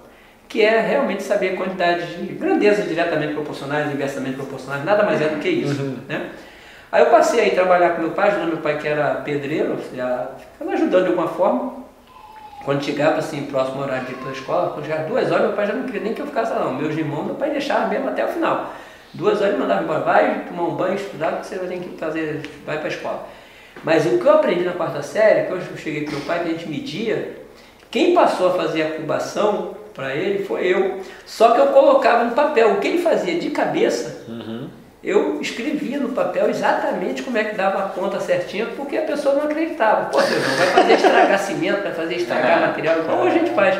que é realmente saber a quantidade de grandezas diretamente proporcionais, inversamente proporcionais, nada mais é do que isso. Né? Aí eu passei a trabalhar com meu pai, ajudando meu pai que era pedreiro, ficava ajudando de alguma forma. Quando chegava assim, próximo horário de ir para a escola, quando chegava duas horas, meu pai já não queria nem que eu ficasse lá, não. Meus irmãos, meu pai deixava mesmo até o final. Duas horas ele mandava embora, vai tomar um banho, estudar, porque você vai ter que fazer, vai para a escola. Mas o que eu aprendi na quarta série, que eu cheguei com meu pai, que a gente media, quem passou a fazer a cubação para ele foi eu. Só que eu colocava no papel. O que ele fazia de cabeça, eu escrevia no papel exatamente como é que dava a conta certinha, porque a pessoa não acreditava. Pô, João, vai fazer estragar cimento, vai fazer estragar material, igual hoje a gente faz.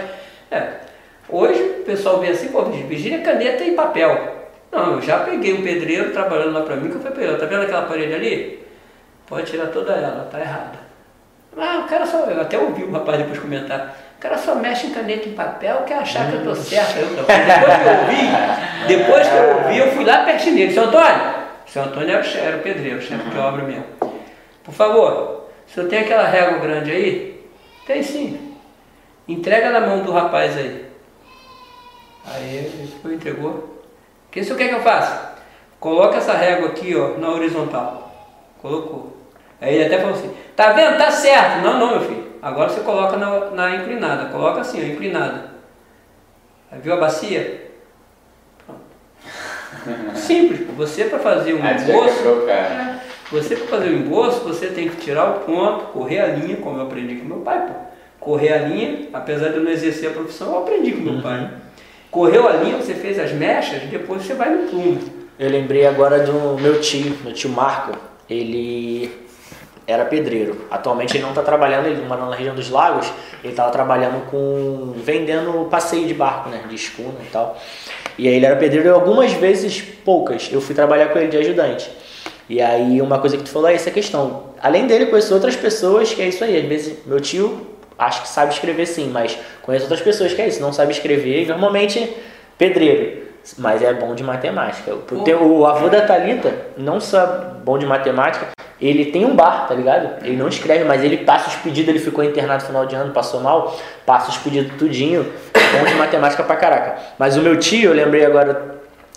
É. Hoje o pessoal vê assim, pô, Virgínia, caneta e papel. Não, eu já peguei um pedreiro trabalhando lá pra mim, que eu falei ele, tá vendo aquela parede ali? Pode tirar toda ela, tá errada. Ah, o cara só, eu até ouvi o rapaz depois comentar, cara só mexe em caneta e papel, quer achar que eu tô certo. Eu, depois que eu ouvi, depois que eu ouvi, eu fui lá pertinho dele, seu Antônio, seu Antônio era o, chefe, era o pedreiro, o chefe de obra mesmo. Por favor, o senhor tem aquela régua grande aí? Tem sim. Entrega na mão do rapaz aí. Aí ele foi, entregou. O que o senhor quer que eu faça? Coloca essa régua aqui, ó, na horizontal. Colocou. Aí ele até falou assim, tá vendo? Tá certo. Não, não, meu filho. Agora você coloca na, na inclinada. Coloca assim, ó, inclinada. Aí viu a bacia? Pronto. Simples. pô. Você para fazer um Ah, cara. você para fazer o emboço, você tem que tirar o ponto, correr a linha, como eu aprendi com meu pai, pô. Correr a linha, apesar de eu não exercer a profissão, eu aprendi com meu pai. Correu a linha, você fez as mechas, depois você vai no plumo. Eu lembrei agora do meu tio, meu tio Marco. Ele era pedreiro. Atualmente ele não está trabalhando, ele mora na região dos lagos. Ele estava trabalhando com. vendendo passeio de barco, né? De escuna e tal. E aí ele era pedreiro e algumas vezes, poucas, eu fui trabalhar com ele de ajudante. E aí uma coisa que tu falou é essa questão. Além dele, conheço outras pessoas que é isso aí. Às vezes meu tio acho que sabe escrever sim, mas conheço outras pessoas que é isso, não sabe escrever. E normalmente pedreiro. Mas é bom de matemática. O, teu- o avô da Thalita, não só bom de matemática, ele tem um bar, tá ligado? Ele não escreve, mas ele passa os pedidos, ele ficou internado no final de ano, passou mal, passa os pedidos tudinho. Bom de matemática pra caraca. Mas o meu tio, eu lembrei agora,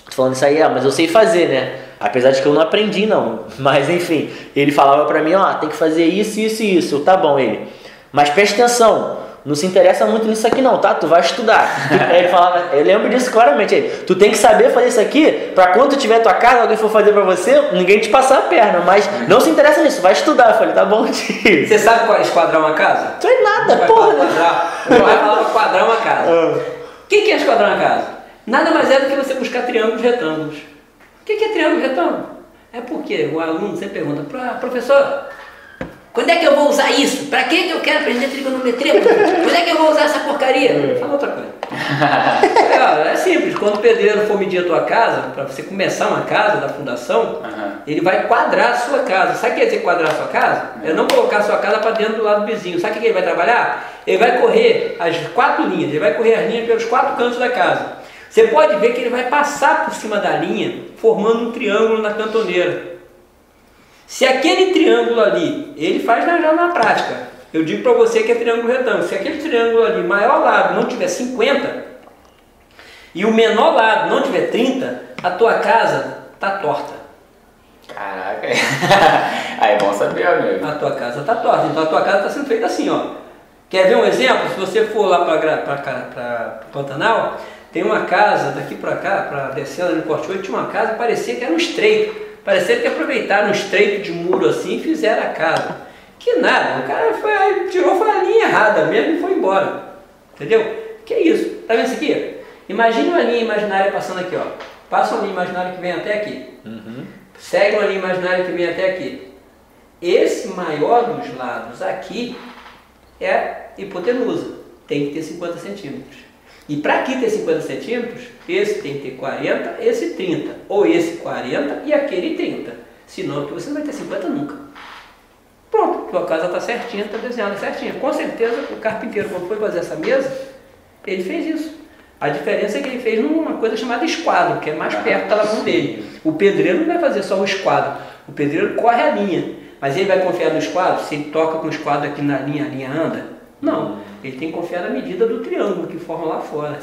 tô falando isso aí, ah, mas eu sei fazer, né? Apesar de que eu não aprendi, não. Mas enfim, ele falava pra mim, ó, tem que fazer isso, isso e isso. Tá bom, ele. Mas presta atenção, não se interessa muito nisso aqui não, tá? Tu vai estudar. Tu- Ele falava, eu lembro disso claramente. Ele, tu tem que saber fazer isso aqui pra quando tu tiver tua casa, alguém for fazer pra você, ninguém te passar a perna. Mas não se interessa nisso, vai estudar. Eu falei, tá bom, tio. Você sabe qual é esquadrar uma casa? Tu é nada, Vai porra. quadrar. Meu pai falava quadrar uma casa. Ah. O que que é esquadrar uma casa? Nada mais é do que você buscar triângulos retângulos. O que que é triângulo retângulo? É porque o aluno sempre pergunta, "Pro- professor, quando é que eu vou usar isso? Pra que que eu quero aprender trigonometria? Quando é que eu vou usar essa porcaria? Fala outra coisa. É, é simples, quando o pedreiro for medir a tua casa, para você começar uma casa da fundação, Aham. ele vai quadrar a sua casa. Sabe o que quer dizer quadrar a sua casa? É não colocar a sua casa para dentro do lado do vizinho. Sabe o que ele vai trabalhar? Ele vai correr as quatro linhas, ele vai correr as linhas pelos quatro cantos da casa. Você pode ver que ele vai passar por cima da linha, formando um triângulo na cantoneira. Se aquele triângulo ali, ele faz na, já na prática. Eu digo para você que é triângulo retângulo. Se aquele triângulo ali, maior lado, não tiver 50 e o menor lado não tiver 30, a tua casa tá torta. Caraca. Aí é bom saber, amigo. A tua casa tá torta. Então a tua casa está sendo feita assim, ó. Quer ver um exemplo? Se você for lá para o Pantanal, tem uma casa daqui para cá, para descendo no Corte 8, tinha uma casa que parecia que era um estreito. Parecia que aproveitaram um estreito de muro assim e fizeram a casa. Que nada, o cara foi, tirou foi a linha errada mesmo e foi embora. Entendeu? Que é isso? Tá vendo isso aqui? Imagine uma linha imaginária passando aqui, ó. Passa uma linha imaginária que vem até aqui. Segue uma linha imaginária que vem até aqui. Esse maior dos lados aqui é hipotenusa. Tem que ter 50 centímetros. E para aqui ter 50 centímetros, esse tem que ter 40, esse 30. Ou esse 40 e aquele 30. Senão que você não vai ter 50 nunca. Pronto, tua casa está certinha, está desenhada certinha. Com certeza o carpinteiro, quando foi fazer essa mesa, ele fez isso. A diferença é que ele fez numa coisa chamada esquadro, que é mais perto da mão dele. O pedreiro não vai fazer só o esquadro. O pedreiro corre a linha. Mas ele vai confiar no esquadro? Se ele toca com o esquadro aqui na linha, a linha anda? Não. Ele tem que confiar na medida do triângulo que forma lá fora.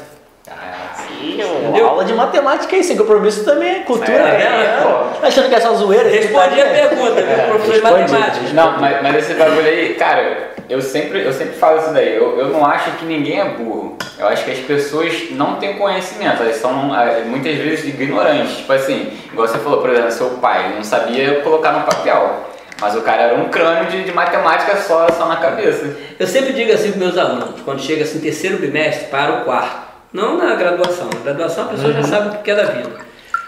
Ih, Entendeu? aula de matemática aí, sem compromisso também é cultura, É, cara. é, Tá Achando que é só zoeira? Respondi a pergunta, viu, professor de Respondi. matemática. Não, mas, mas esse bagulho aí, cara, eu sempre, eu sempre falo isso daí. Eu, eu não acho que ninguém é burro. Eu acho que as pessoas não têm conhecimento, elas são eh, muitas vezes ignorantes. Tipo assim, igual você falou, por exemplo, seu pai ele não sabia colocar no papel. Mas o cara era um crânio de, de matemática só, só na cabeça. Eu sempre digo assim para meus alunos, quando chega assim, terceiro bimestre, para o quarto. Não na graduação. Na graduação a pessoa já sabe o que é da vida.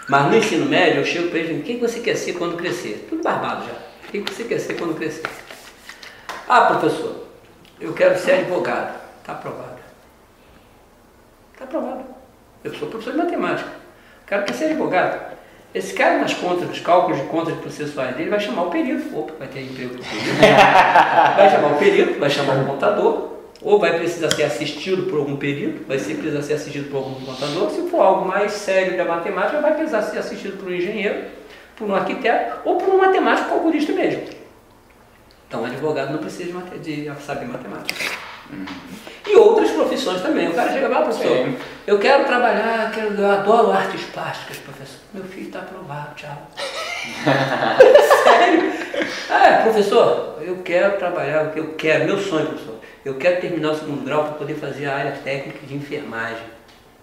Mas no ensino médio eu chego para eles e digo, o que você quer ser quando crescer? Tudo barbado já. O que você quer ser quando crescer? Ah, professor, eu quero ser advogado. Está aprovado. Está aprovado. Eu sou professor de matemática. O cara quer ser advogado. Esse cara nas contas, nos cálculos de contas processuais dele, vai chamar o perito. Opa, vai ter emprego do perito. vai chamar o perito, vai chamar o contador, ou vai precisar ser assistido por algum perito, vai ser, precisar ser assistido por algum contador. Se for algo mais sério da matemática, vai precisar ser assistido por um engenheiro, por um arquiteto ou por um matemático calculista mesmo. Então, advogado não precisa de, de saber matemática. E outras profissões também. O cara chega lá, professor, Sim. eu quero trabalhar, quero, eu adoro artes plásticas, professor. Meu filho está aprovado, tchau. Sério? Ah, professor, eu quero trabalhar, o que eu quero, meu sonho, professor. Eu quero terminar o segundo grau para poder fazer a área técnica de enfermagem.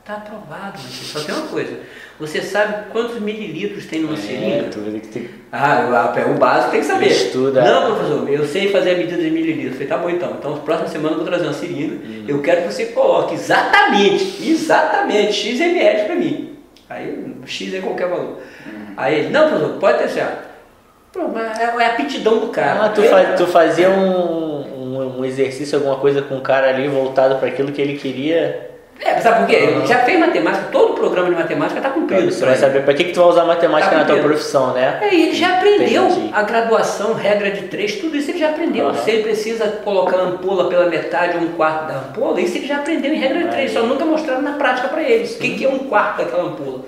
Está aprovado, mas só tem uma coisa. Você sabe quantos mililitros tem numa É, seringa? que ter- Ah, o- o básico tem que saber. Estuda. Não, professor, eu sei fazer a medida de mililitros. Eu falei, tá bom então. Então, próxima semana eu vou trazer uma seringa. Uhum. Eu quero que você coloque exatamente, exatamente, X ml para mim. Aí, X é qualquer valor. Uhum. Aí ele, não, professor, pode ter certo. Pô, mas é é a aptidão do cara. Ah, tu, Ele- fa- tu fazia um, um, um exercício, alguma coisa com o cara ali voltado para aquilo que ele queria. É, sabe por quê? Ele já fez matemática, todo o programa de matemática está cumprido. Você vai saber para que, que tu vai usar matemática Tá na tua profissão, né? É, e ele já aprendeu Entendi. a graduação, regra de três, tudo isso ele já aprendeu. Aham. Se ele precisa colocar a ampola pela metade ou um quarto da ampola, isso ele já aprendeu em regra de três, só nunca mostraram na prática para ele. O que, que é um quarto daquela ampola?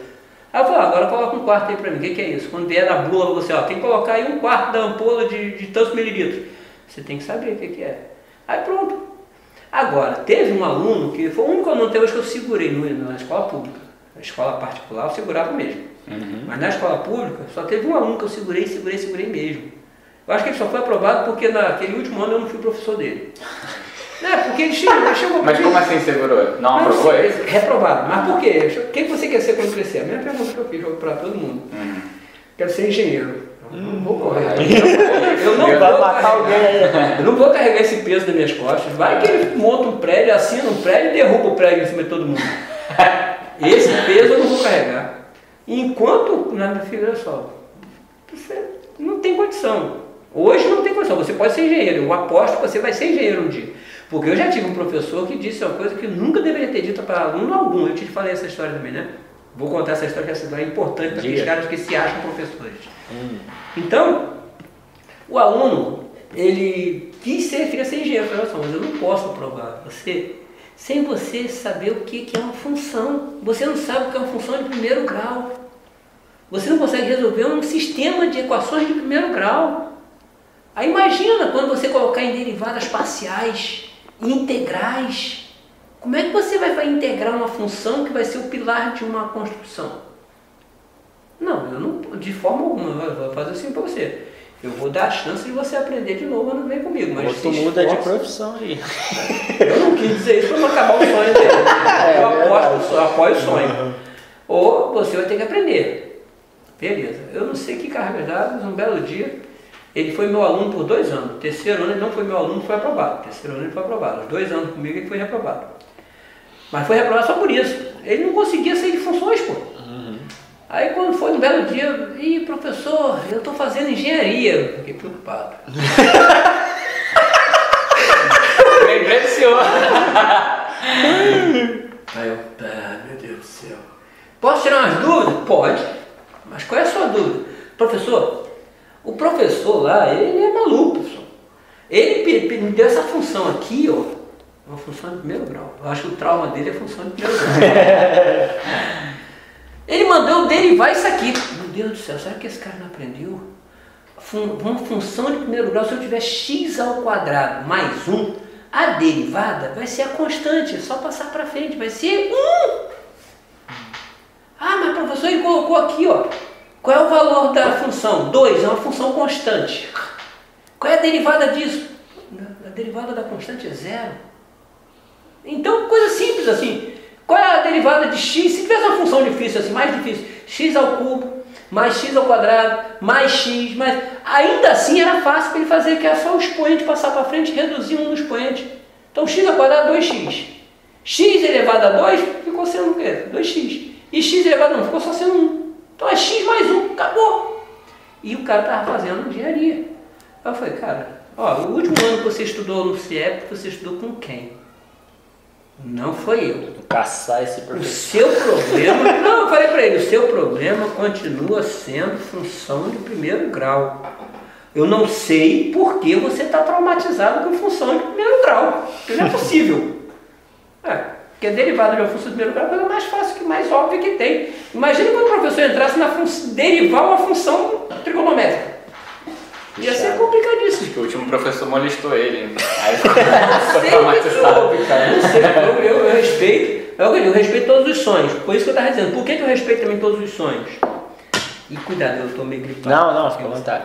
Aí eu ah, agora coloca um quarto aí para mim, o que, que é isso? Quando vier na bula, você, ó, tem que colocar aí um quarto da ampola de, de tantos mililitros. Você tem que saber o que, que é. Aí pronto. Agora, teve um aluno que foi o único aluno até hoje que eu segurei na escola pública. Na escola particular eu segurava mesmo. Mas na escola pública só teve um aluno que eu segurei, segurei, segurei mesmo. Eu acho que ele só foi aprovado porque naquele último ano eu não fui professor dele. É, porque ele chegou, ele chegou Mas como assim segurou? Não Mas, aprovou ele? Reprovado. Mas por quê? O que você quer ser quando crescer? A minha pergunta que eu fiz para todo mundo. Hum. Quero ser engenheiro. Eu não vou correr. Eu não Vai vou matar carregar. alguém aí. Eu não vou carregar esse peso nas minhas costas. Vai que ele monta um prédio, assina um prédio e derruba o prédio em cima de todo mundo. Esse peso eu não vou carregar. Enquanto, na minha filha, olha só, você não tem condição. Hoje não tem condição. Você pode ser engenheiro. Eu aposto que você vai ser engenheiro um dia. Porque eu já tive um professor que disse uma coisa que eu nunca deveria ter dito para aluno algum. Eu te falei essa história também, né? Vou contar essa história que essa história é importante para aqueles caras que se acham professores. Hum. Então, o aluno, ele quis ser, queria ser engenheiro. Eu falei, "Nossa, mas eu não posso aprovar você sem você saber o que que é uma função. Você não sabe o que é uma função de primeiro grau. Você não consegue resolver um sistema de equações de primeiro grau. Aí imagina quando você colocar em derivadas parciais, integrais. Como é que você vai integrar uma função que vai ser o pilar de uma construção? Não, eu não, de forma alguma, eu vou fazer assim para você. Eu vou dar a chance de você aprender de novo ano vem comigo. Mas tu muda de profissão aí. Eu não quis dizer isso para não acabar o sonho dele. É eu aposto, verdade. eu apoio o sonho. Ou você vai ter que aprender. Beleza. Eu não sei que cargas dadas, um belo dia, ele foi meu aluno por dois anos. Terceiro ano ele não foi meu aluno, foi aprovado. Terceiro ano ele foi aprovado. Os dois anos comigo ele foi reprovado. Mas foi reprovado só por isso. Ele não conseguia sair de funções, pô. Aí quando foi um belo dia, ih, professor, eu estou fazendo engenharia. Fiquei preocupado. Lembrei do senhor. Aí eu, ah, meu Deus do céu. Posso tirar umas dúvidas? Pode. Mas qual é a sua dúvida? Professor, o professor lá, ele é maluco, professor. Ele me deu essa função aqui, ó. Uma função de primeiro grau. Eu acho que o trauma dele é função de primeiro grau. ele mandou eu derivar isso aqui. Meu Deus do céu, será que esse cara não aprendeu? Fun- Uma função de primeiro grau, se eu tiver x ao quadrado mais 1, a derivada vai ser a constante, é só passar para frente, vai ser 1. Ah, mas professor, ele colocou aqui, ó. Qual é o valor da função? 2, é uma função constante. Qual é a derivada disso? A derivada da constante é zero. Então, coisa simples assim. Qual é a derivada de x? Se tivesse uma função difícil assim, mais difícil, x ao cubo, mais x ao quadrado, mais x, mais... Ainda assim era fácil para ele fazer, que era só o expoente passar para frente e reduzir um no expoente. Então, x ao quadrado, 2x. x elevado a 2 ficou sendo o quê? 2x. E x elevado a 1 ficou só sendo 1. Então é x mais 1, acabou. E o cara estava fazendo engenharia. Aí eu falei, cara, ó, o último ano que você estudou no CIEP, você estudou com quem? Não foi eu. Caçar esse O professor. seu problema. Não, eu falei para ele, o seu problema continua sendo função de primeiro grau. Eu não sei por que você está traumatizado com função de primeiro grau. Porque não é possível. É, porque derivada de uma função de primeiro grau é a coisa mais fácil, que mais óbvia que tem. Imagina quando o professor entrasse na função, derivar uma função trigonométrica. Ia ser complicadíssimo. Que o último professor molestou ele. Aí ficou traumatizado. eu, eu, eu respeito. É eu eu respeito todos os sonhos. Por isso que eu estava dizendo, por que, que eu respeito também todos os sonhos? E cuidado, eu estou meio gripado. Não, não, fica à vontade.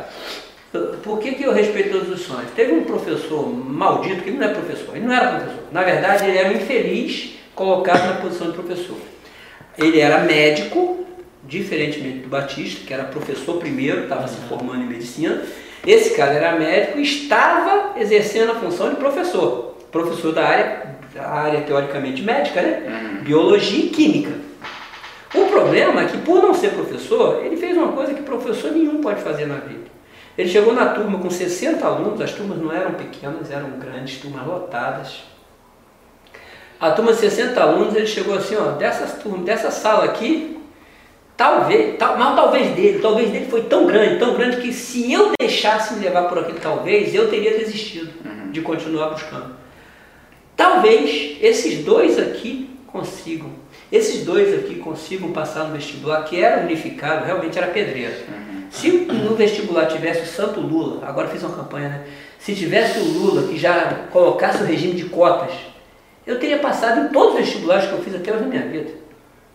Por que, que eu respeito todos os sonhos? Teve um professor maldito, que ele não é professor, ele não era professor. Na verdade, ele era um infeliz colocado na posição de professor. Ele era médico, diferentemente do Batista, que era professor primeiro, estava se formando em medicina. Esse cara era médico e estava exercendo a função de professor. Professor da área, da área teoricamente médica, né? Biologia e química. O problema é que, por não ser professor, ele fez uma coisa que professor nenhum pode fazer na vida. Ele chegou na turma com 60 alunos, as turmas não eram pequenas, eram grandes, turmas lotadas. A turma de 60 alunos, ele chegou assim, ó, dessas turmas, dessa sala aqui, talvez, tal, mas talvez dele, talvez dele foi tão grande, tão grande que se eu deixasse me levar por aquele talvez, eu teria desistido de continuar buscando. Talvez esses dois aqui consigam, esses dois aqui consigam passar no vestibular, que era unificado, realmente era pedreiro. Se no vestibular tivesse o Santo Lula, agora fiz uma campanha, né? Se tivesse o Lula que já colocasse o regime de cotas, eu teria passado em todos os vestibulares que eu fiz até hoje na minha vida,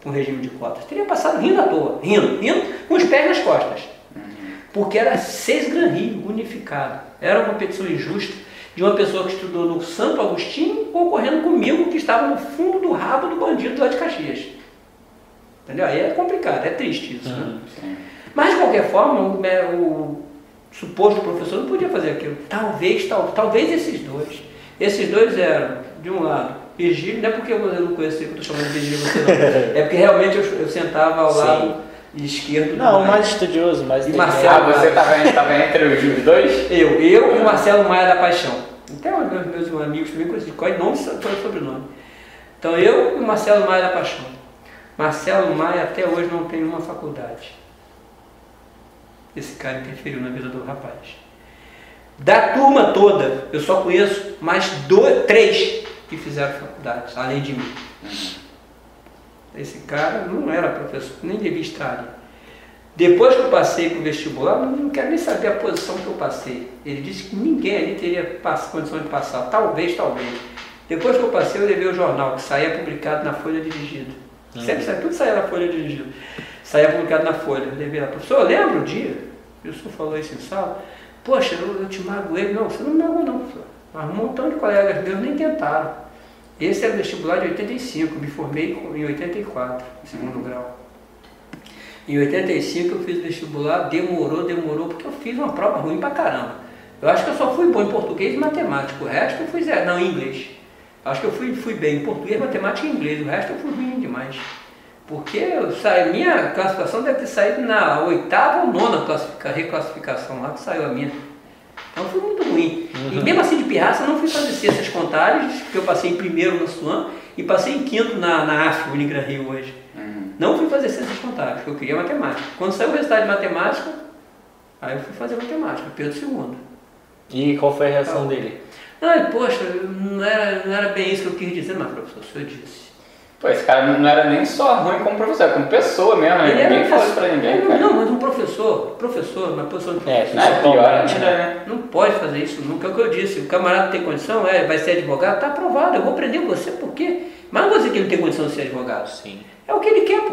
com regime de cotas. Teria passado rindo à toa, rindo, rindo com os pés nas costas. Porque era seis Gran Rio unificado. Era uma competição injusta de uma pessoa que estudou no Santo Agostinho concorrendo comigo que estava no fundo do rabo do bandido lá de Caxias. Entendeu? Aí é complicado, é triste isso, né? Mas de qualquer forma, o, né, o suposto professor não podia fazer aquilo. Talvez, tal, talvez esses dois. Esses dois eram, de um lado, Virgílio, não é porque eu não conheço que eu estou chamando de Virgílio você não. É porque realmente eu, eu sentava ao Sim. lado esquerdo do Não, o Maia. mais estudioso, mais E. Marcelo? Ah, você tava, tava entre os dois? Eu, eu e o Marcelo Maia da Paixão. Até os meus, meus amigos também conhecidos, qual é nome e qual é o sobrenome. Então eu e o Marcelo Maia da Paixão. Marcelo Maia até hoje não tem uma faculdade. Esse cara interferiu na vida do rapaz. Da turma toda, eu só conheço mais dois, três que fizeram faculdade, além de mim. Esse cara não era professor, nem devia estar ali. Depois que eu passei para o vestibular, não quero nem saber a posição que eu passei. Ele disse que ninguém ali teria condição de passar. Talvez, talvez. Depois que eu passei, eu levei o jornal, que saía publicado na Folha Dirigida. Uhum. Sempre saía, tudo saía na Folha Dirigida. Saía publicado na Folha. Eu levei lá, professor, lembra o dia? O professor falou isso em sala. Poxa, eu, eu te magoei. Não, você não me magoou não, professor. Mas um montão de colegas meus nem tentaram. Esse era o vestibular de 85, me formei em 84, segundo grau. Em 85 eu fiz vestibular, demorou, demorou, porque eu fiz uma prova ruim pra caramba. Eu acho que eu só fui bom em português e matemática, o resto eu fui zero, não, em inglês. Acho que eu fui, fui bem em português, matemática e inglês, o resto eu fui ruim demais. Porque eu minha classificação deve ter saído na oitava ou nona reclassificação lá que saiu a minha. Então foi muito ruim. Uhum. E mesmo assim de pirraça não fui fazer ciências contábeis, porque eu passei em primeiro na SUAM e passei em quinto na, na AF, Unigran Rio hoje. Uhum. Não fui fazer ciências contábeis, porque eu queria matemática. Quando saiu o resultado de matemática, aí eu fui fazer matemática, Pedro II. E qual foi a reação então, dele? Não, poxa, não era, não era bem isso que eu quis dizer, mas professor, o senhor disse. Pô, esse cara não era nem só ruim como professor, como pessoa mesmo, né? Ninguém falou isso pra ninguém. Não, não, mas um professor, professor, uma posição de é, professor. É, pior ainda, né? Não pode fazer isso nunca, é o que eu disse. O camarada tem condição, é, vai ser advogado, tá aprovado, eu vou prender você, por quê? Mas você que ele tem condição de ser advogado. Sim. É o que ele quer, pô.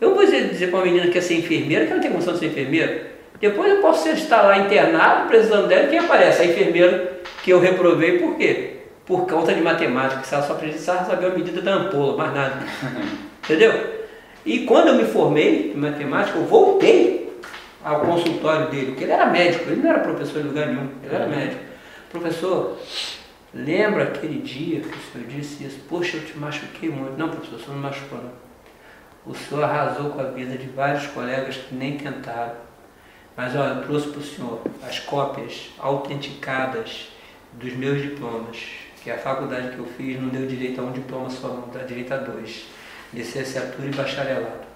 Eu não vou dizer, dizer para uma menina que quer ser enfermeira que ela tem condição de ser enfermeira. Depois eu posso estar lá internado, precisando dela, quem aparece? A enfermeira que eu reprovei, por quê? Por conta de matemática, que ela só precisava saber a medida da ampola, mais nada. Entendeu? E quando eu me formei em matemática, eu voltei ao consultório dele, porque ele era médico, ele não era professor em lugar nenhum, ele era médico. Professor, lembra aquele dia que o senhor disse isso? Poxa, eu te machuquei muito. Não, professor, o senhor não machucou não. O senhor arrasou com a vida de vários colegas que nem tentaram. Mas olha, eu trouxe para o senhor as cópias autenticadas dos meus diplomas que a faculdade que eu fiz não deu direito a um diploma só, não, dá direito a dois. Licenciatura e bacharelado.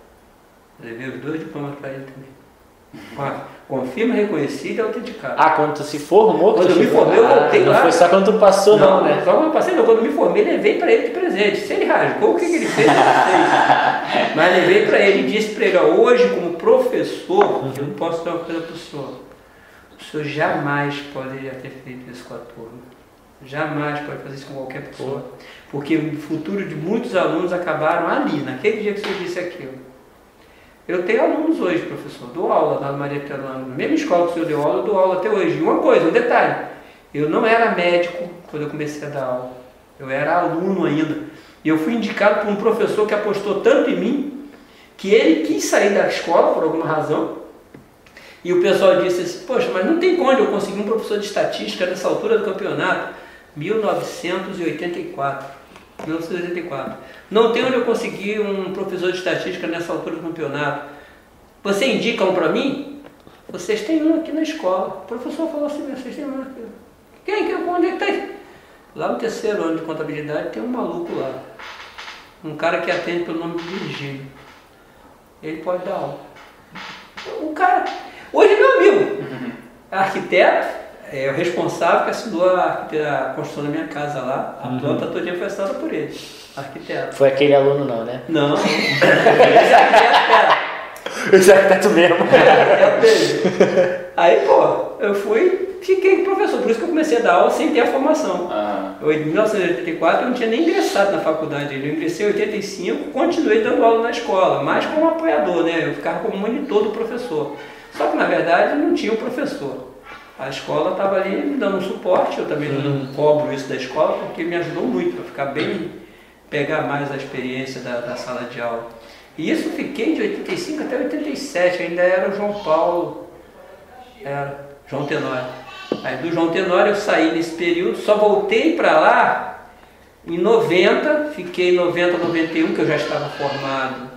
Eu levei os dois diplomas para ele também. Confirma, reconhecido e autenticado. Ah, quando tu se formou? Quando eu me formei, eu voltei ah, lá. Não foi só quando tu passou, não, não né? Só quando eu passei, não. Quando eu me formei, levei para ele de presente. Se ele rasgou, o que, que ele fez? Mas levei para ele e disse para ele: ó, hoje, como professor, uhum. eu posso dar uma coisa para o senhor. O senhor jamais poderia ter feito isso com a turma. Jamais pode fazer isso com qualquer pessoa. Porque o futuro de muitos alunos acabaram ali, naquele dia que você disse aquilo. Eu tenho alunos hoje, professor, dou aula na Maria Terana, na mesma escola que o senhor deu aula, eu dou aula até hoje. E uma coisa, um detalhe, eu não era médico quando eu comecei a dar aula. Eu era aluno ainda. E eu fui indicado por um professor que apostou tanto em mim, que ele quis sair da escola por alguma razão, e o pessoal disse assim, poxa, mas não tem como eu conseguir um professor de estatística nessa altura do campeonato. 1984. 1984. Não tem onde eu conseguir um professor de estatística nessa altura do campeonato. Você indica um para mim? Vocês têm um aqui na escola. O professor falou assim, vocês têm um aqui. Quem? quem onde é que tem? Lá no terceiro ano de contabilidade tem um maluco lá. Um cara que atende pelo nome de Virgílio. Ele pode dar aula. O cara, hoje é meu amigo, arquiteto, é o responsável que assinou a, a construção da minha casa lá. A uhum. planta todinha foi assinada por ele, arquiteto. Foi aquele aluno não, né? Não. Esse arquiteto era. Esse arquiteto mesmo. É Aí, pô, eu fui, fiquei professor, por isso que eu comecei a dar aula sem ter a formação. Ah. Eu, em 1984 eu não tinha nem ingressado na faculdade, eu ingressei em 85, continuei dando aula na escola, mais como apoiador, né? Eu ficava como monitor do professor. Só que na verdade não tinha o um professor. A escola estava ali me dando um suporte, eu também não uhum. cobro isso da escola, porque me ajudou muito para ficar bem, pegar mais a experiência da, da, sala de aula. E isso fiquei de 85 até 87, ainda era o João Paulo, era João Tenório. Aí do João Tenório eu saí nesse período, só voltei para lá em 90, fiquei em 90, 91, que eu já estava formado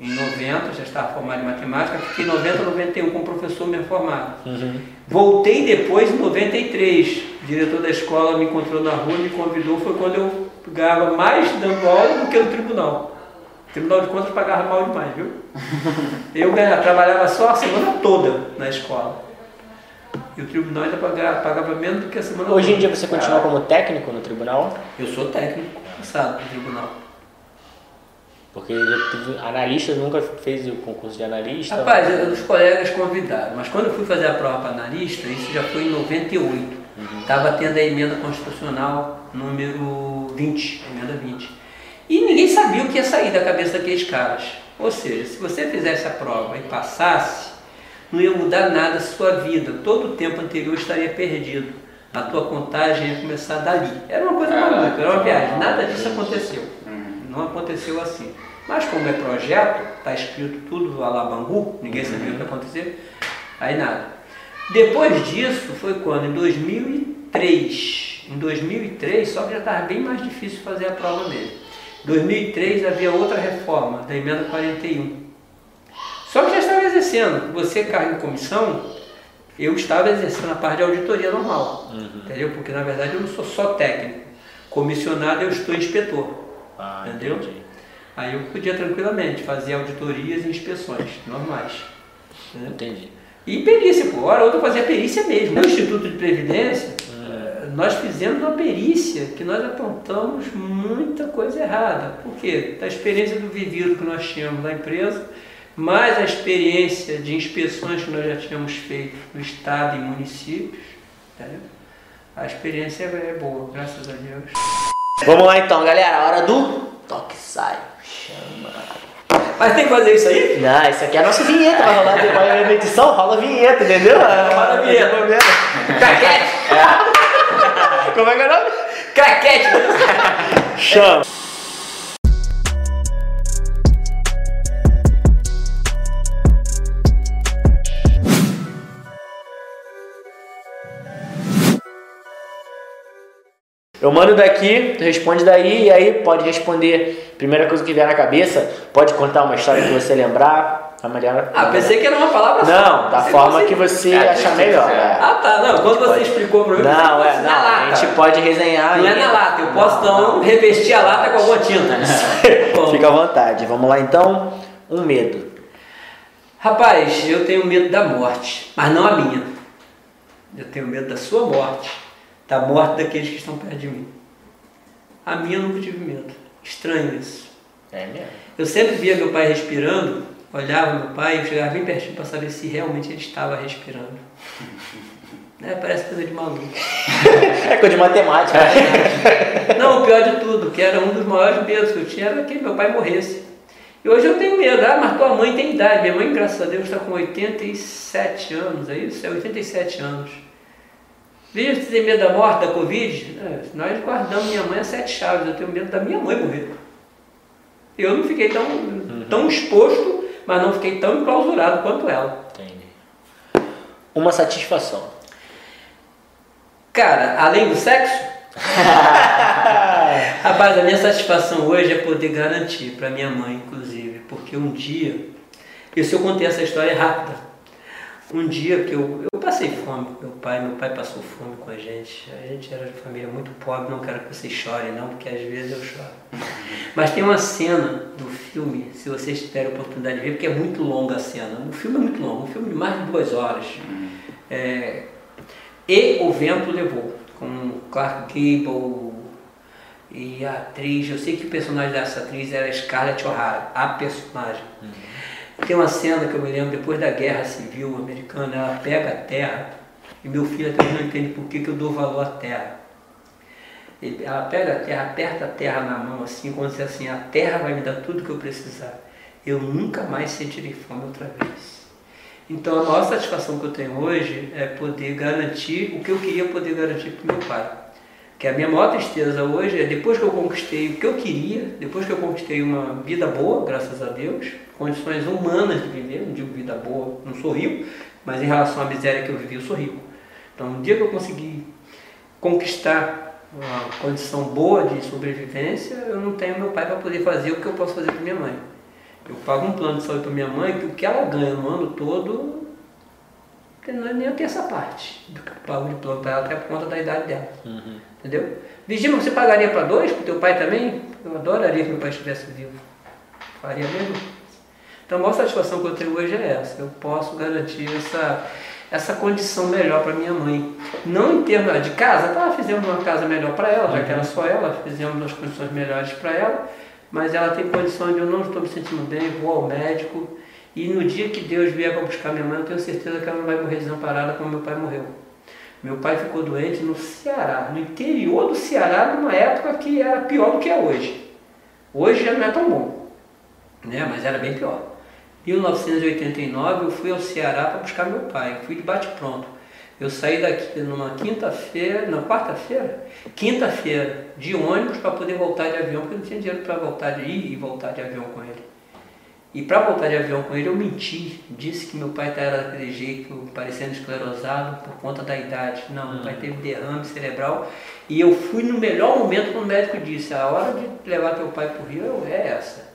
em 90, já estava formado em matemática, fiquei em 90, 91 como professor mesmo formado. Uhum. Voltei depois em 93, o diretor da escola me encontrou na rua, me convidou, foi quando eu ganhava mais dando aula do que no tribunal. O Tribunal de Contas pagava mal demais, viu? Eu ganhava, trabalhava só a semana toda na escola. E o tribunal ainda pagava, pagava menos do que a semana Hoje em toda. dia você continua como técnico no tribunal? Eu sou técnico passado no tribunal. Porque analista nunca fez o concurso de analista. Rapaz, eu- os colegas convidaram, mas quando eu fui fazer a prova para analista, isso já foi em 98. Estava tendo a emenda constitucional número 20, emenda 20. E ninguém sabia o que ia sair da cabeça daqueles caras. Ou seja, se você fizesse a prova e passasse, não ia mudar nada a sua vida. Todo o tempo anterior estaria perdido. A tua contagem ia começar dali. Era uma coisa maluca, era uma viagem. Nada disso aconteceu. Não aconteceu assim. Mas como é projeto, está escrito tudo lá lá Bangu, ninguém sabia o que ia acontecer, aí nada. Depois disso foi quando? Em 2003. Em 2003, só que já estava bem mais difícil fazer a prova nele. Em 2003 havia outra reforma, da emenda 41. Só que já estava exercendo. Você cai em comissão, eu estava exercendo a parte de auditoria normal. Entendeu? Porque na verdade eu não sou só técnico. Comissionado eu estou inspetor. Ah, Entendeu? entendi. Aí eu podia tranquilamente fazer auditorias e inspeções normais. Entendeu? Entendi. E perícia, pô. Hora ou outra fazia perícia mesmo. No Instituto de Previdência, eh, nós fizemos uma perícia que nós apontamos muita coisa errada. Por quê? Da experiência do vivido que nós tínhamos na empresa, mais a experiência de inspeções que nós já tínhamos feito no Estado e municípios. Entendeu? A experiência é boa, graças a Deus. Vamos lá então, galera. A hora do toque sai. Mas tem que fazer isso aí? Não, isso aqui é a nossa vinheta. Vai rolar vai na edição, rola a vinheta, entendeu? Rola a vinheta. Craquete! Como é que é o nome? Craquete! Chama. Eu mando daqui, tu responde daí, e aí pode responder. Primeira coisa que vier na cabeça, pode contar uma história que você lembrar. A melhor. Ah, pensei que era uma palavra só. Não, da Pensei forma você- que você É, achar melhor. é. Ah, tá. Não, quando você pode- explicou pra mim, Não, é, não. na lata. A gente pode resenhar. Não é aí. na lata, eu posso Não, então não. revestir a lata com alguma tinta. Fica à vontade. Vamos lá então. Um medo. Rapaz, eu tenho medo da morte, mas não a minha. Eu tenho medo da sua morte, da morte daqueles que estão perto de mim. A minha eu nunca tive medo. Estranho isso. É mesmo. Eu sempre via meu pai respirando, olhava meu pai, eu chegava bem pertinho para saber se realmente ele estava respirando. Né? Parece coisa de maluco. É coisa de matemática. Não, o pior de tudo, que era um dos maiores medos que eu tinha, era que meu pai morresse. E hoje eu tenho medo. Ah, mas tua mãe tem idade. Minha mãe, graças a Deus, está com 87 anos, é isso? É 87 anos. Veja se tem medo da morte, da Covid. É, nós guardamos minha mãe a sete chaves. Eu tenho medo da minha mãe morrer. Eu não fiquei tão, tão exposto, mas não fiquei tão enclausurado quanto ela. Entendi. Uma satisfação. Cara, além do sexo, Rapaz, a minha satisfação hoje é poder garantir para minha mãe, inclusive, porque um dia, isso eu contei essa história rápida. Um dia que eu, eu passei fome com meu pai, meu pai passou fome com a gente. A gente era de família muito pobre, não quero que vocês chorem não, porque às vezes eu choro. Mas tem uma cena do filme, se vocês tiverem oportunidade de ver, porque é muito longa a cena. O filme é muito longo, um filme de mais de duas horas. É, e o vento levou, com Clark Gable e a atriz, eu sei que o personagem dessa atriz era Scarlett O'Hara, a personagem. Tem uma cena que eu me lembro depois da guerra civil americana, ela pega a terra, e meu filho até não entende por que, que eu dou valor à terra. Ela pega a terra, aperta a terra na mão assim, quando diz assim, a terra vai me dar tudo que eu precisar. Eu nunca mais sentirei fome outra vez. Então a maior satisfação que eu tenho hoje é poder garantir o que eu queria poder garantir para meu pai. Que a minha maior tristeza hoje é depois que eu conquistei o que eu queria, depois que eu conquistei uma vida boa, graças a Deus, condições humanas de viver, não digo vida boa, não sou rico, mas em relação à miséria que eu vivi, eu sou rico. Então, no dia que eu consegui conquistar uma condição boa de sobrevivência, eu não tenho meu pai para poder fazer o que eu posso fazer para minha mãe. Eu pago um plano de saúde para minha mãe, que o que ela ganha no ano todo, não é nem eu tenho essa parte do que eu pago de ela, até por conta da idade dela. Entendeu? Vigima, você pagaria para dois, para teu pai também? Eu adoraria que meu pai estivesse vivo. Faria coisa. Então a maior satisfação que eu tenho hoje é essa. Eu posso garantir essa, essa condição melhor para minha mãe. Não em termos de casa, tá, fizemos uma casa melhor para ela, já que era só ela, fizemos as condições melhores para ela, mas ela tem condições de eu não estou me sentindo bem, vou ao médico, e no dia que Deus vier para buscar minha mãe, eu tenho certeza que ela não vai morrer desamparada como meu pai morreu. Meu pai ficou doente no Ceará, no interior do Ceará, numa época que era pior do que é hoje. Hoje já não é tão bom, né? mas era bem pior. Em 1989 eu fui ao Ceará para buscar meu pai, fui de bate-pronto. Eu saí daqui numa quinta-feira, na quarta-feira, quinta-feira, de ônibus para poder voltar de avião, porque eu não tinha dinheiro para voltar de ir e voltar de avião com ele. E para voltar de avião com ele, eu menti. Disse que meu pai era daquele jeito, parecendo esclerosado por conta da idade. Não, meu pai teve derrame cerebral. E eu fui no melhor momento quando o médico disse: a hora de levar teu pai para o Rio é essa.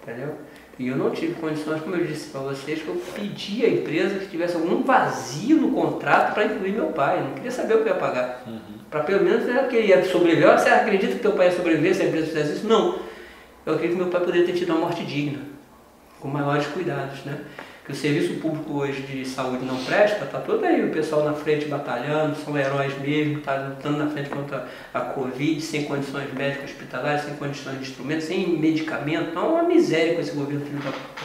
Entendeu? E eu não tive condições, como eu disse para vocês, que eu pedi à empresa que tivesse algum vazio no contrato para incluir meu pai. Eu não queria saber o que eu ia pagar. Uhum. Para pelo menos né, que ele ia sobreviver. Você acredita que teu pai ia sobreviver se a empresa fizesse isso? Não. Eu acredito que meu pai poderia ter tido uma morte digna com maiores cuidados, né? Que o serviço público hoje de saúde não presta, está todo aí o pessoal na frente batalhando, são heróis mesmo, está lutando na frente contra a Covid, sem condições médicas hospitalares, sem condições de instrumentos, sem medicamento, então é uma miséria com esse governo filho da puta.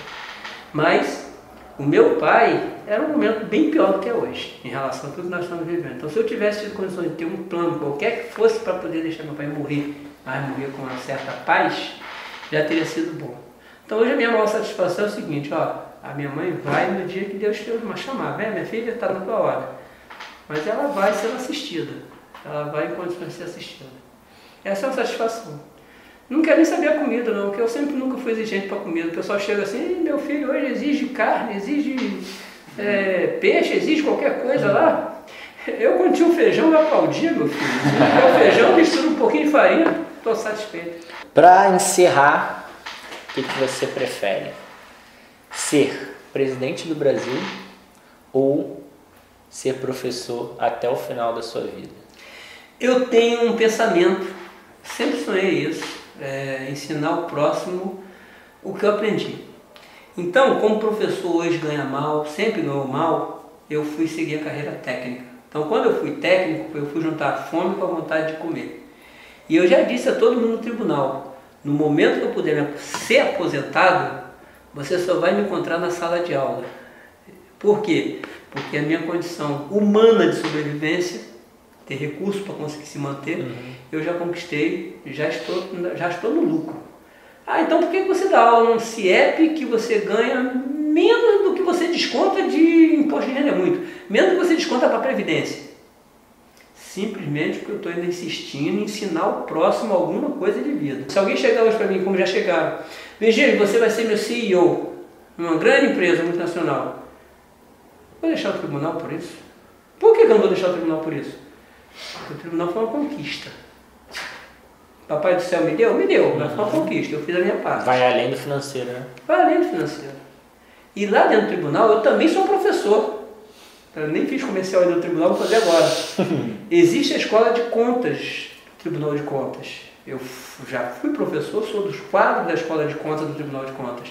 Mas o meu pai era um momento bem pior do que é hoje, em relação a tudo que nós estamos vivendo. Então se eu tivesse tido condições de ter um plano, qualquer que fosse, para poder deixar meu pai morrer, mas morrer com uma certa paz, já teria sido bom. Então hoje a minha maior satisfação é o seguinte, ó, a minha mãe vai no dia que Deus te chamar, vem, minha filha está na tua hora. Mas ela vai sendo assistida, ela vai condições de ser assistida. Essa é uma satisfação. Não quero nem saber a comida não, porque eu sempre nunca fui exigente para comida. O pessoal chega assim, meu filho hoje exige carne, exige é, peixe, exige qualquer coisa lá. Eu quando tinha o feijão eu aplaudia, meu filho. o feijão, mistura um pouquinho de farinha, estou satisfeito. Para encerrar, o que, que você prefere? Ser presidente do Brasil ou ser professor até o final da sua vida? Eu tenho um pensamento, sempre sonhei isso, é, ensinar o próximo o que eu aprendi. Então, como professor hoje ganha mal, sempre ganhou mal, eu fui seguir a carreira técnica. Então, quando eu fui técnico, eu fui juntar fome com a vontade de comer. E eu já disse a todo mundo no tribunal, no momento que eu puder ser aposentado, você só vai me encontrar na sala de aula. Por quê? Porque a minha condição humana de sobrevivência, ter recursos para conseguir se manter, uhum. eu já conquistei, já estou, já estou no lucro. Ah, então por que você dá aula num CIEP que você ganha menos do que você desconta de imposto de renda? É muito. Menos do que você desconta para a Previdência simplesmente porque eu estou ainda insistindo em ensinar o próximo alguma coisa de vida. Se alguém chegar hoje para mim, como já chegaram, Virgílio, você vai ser meu CEO, uma grande empresa multinacional. Vou deixar o tribunal por isso? Por que eu não vou deixar o tribunal por isso? Porque o tribunal foi uma conquista. Papai do céu me deu? Me deu, mas foi uma conquista, eu fiz a minha parte. Vai além do financeiro, né? Vai além do financeiro. E lá dentro do tribunal eu também sou professor. Eu nem fiz comercial ainda no tribunal, vou fazer agora. Existe a escola de contas Tribunal de Contas. Eu já fui professor, sou dos quadros da escola de contas do Tribunal de Contas.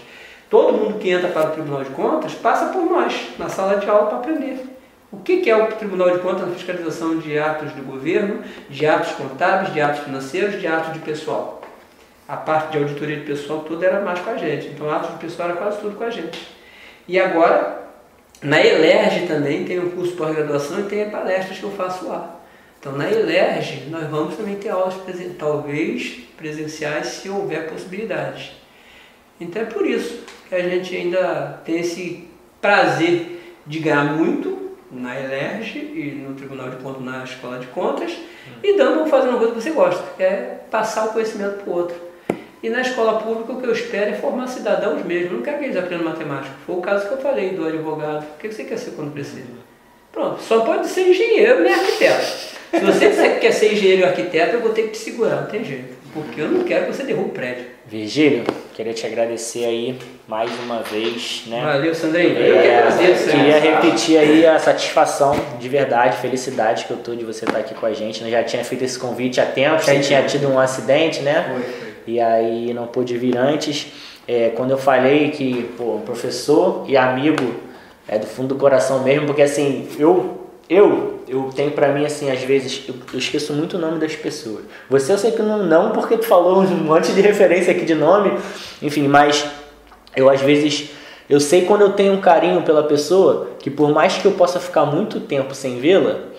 Todo mundo que entra para o Tribunal de Contas passa por nós, na sala de aula, para aprender. O que é o Tribunal de Contas na fiscalização de atos de governo, de atos contábeis, de atos financeiros, de atos de pessoal? A parte de auditoria de pessoal, tudo era mais com a gente. Então, atos de pessoal era quase tudo com a gente. E agora, na ELERJ também tem um curso de pós-graduação e tem palestras que eu faço lá. Então na ELERJ nós vamos também ter aulas presen talvez presenciais se houver possibilidades. Então é por isso que a gente ainda tem esse prazer de ganhar muito na ELERJ e no Tribunal de Contas, na Escola de Contas, e dando fazendo uma coisa que você gosta, que é passar o conhecimento para o outro. E na escola pública o que eu espero é formar cidadãos mesmo. não quero que eles aprendam matemática. Foi o caso que eu falei do advogado. O que você quer ser quando crescer? Pronto, só pode ser engenheiro nem arquiteto. Se você disser que quer ser engenheiro e arquiteto, eu vou ter que te segurar, não tem jeito. Porque eu não quero que você derrube o prédio. Virgílio, queria te agradecer aí mais uma vez, né? Valeu, Sandrinho. É, eu que agradeço. Queria repetir aí a satisfação de verdade, felicidade que eu tô de você estar aqui com a gente. Eu já tinha feito esse convite há tempo, já tinha tido um acidente, né? Foi, foi e aí não pôde vir antes. É, quando eu falei que, pô, professor e amigo é do fundo do coração mesmo, porque assim, eu eu, eu tenho pra mim assim, às vezes, eu, eu, esqueço muito o nome das pessoas. Você eu sei que não, não, porque tu falou um monte de referência aqui de nome, enfim, mas eu às vezes, eu sei quando eu tenho um carinho pela pessoa, que por mais que eu possa ficar muito tempo sem vê-la,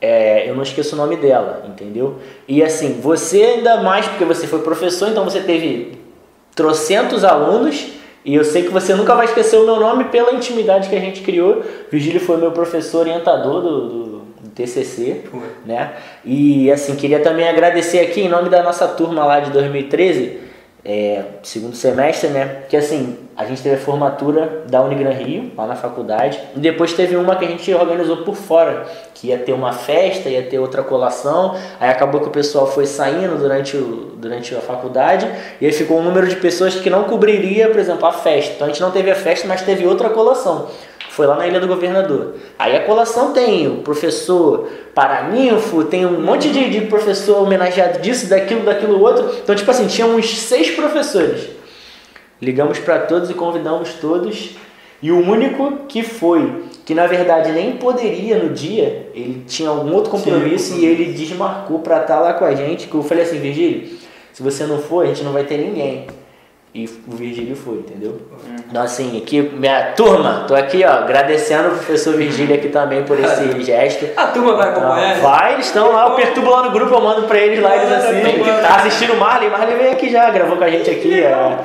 é, eu não esqueço o nome dela, entendeu? E assim, você ainda mais, porque você foi professor, então você teve trocentos alunos, e eu sei que você nunca vai esquecer o meu nome pela intimidade que a gente criou. Virgílio foi meu professor orientador do, do, do TCC, né? E assim, queria também agradecer aqui em nome da nossa turma lá de 2013, é, segundo semestre, né? Que assim, a gente teve a formatura da Unigran Rio, lá na faculdade, e depois teve uma que a gente organizou por fora, que ia ter uma festa, ia ter outra colação, aí acabou que o pessoal foi saindo durante, o, durante a faculdade, e aí ficou um número de pessoas que não cobriria, por exemplo, a festa. Então a gente não teve a festa, mas teve outra colação foi lá na Ilha do Governador. Aí a colação tem o professor Paraninfo, tem um monte de, de professor homenageado disso, daquilo, daquilo outro. Então, tipo assim, tinha uns seis professores. Ligamos para todos e convidamos todos. E o único que foi, que na verdade nem poderia no dia, ele tinha algum outro compromisso Sim, e ele desmarcou para estar tá lá com a gente. Que eu falei assim, Virgílio, se você não for, a gente não vai ter ninguém. E o Virgílio foi, entendeu? Uhum. Então, assim, aqui, minha turma, tô aqui, ó, agradecendo o professor Virgílio aqui também por esse gesto. A turma vai acompanhar? Então, vai, eles estão lá, eu perturbo lá no grupo, eu mando pra eles lá, eles assistem. Tá assistindo o Marley, Marley veio aqui já, gravou com a gente aqui. É.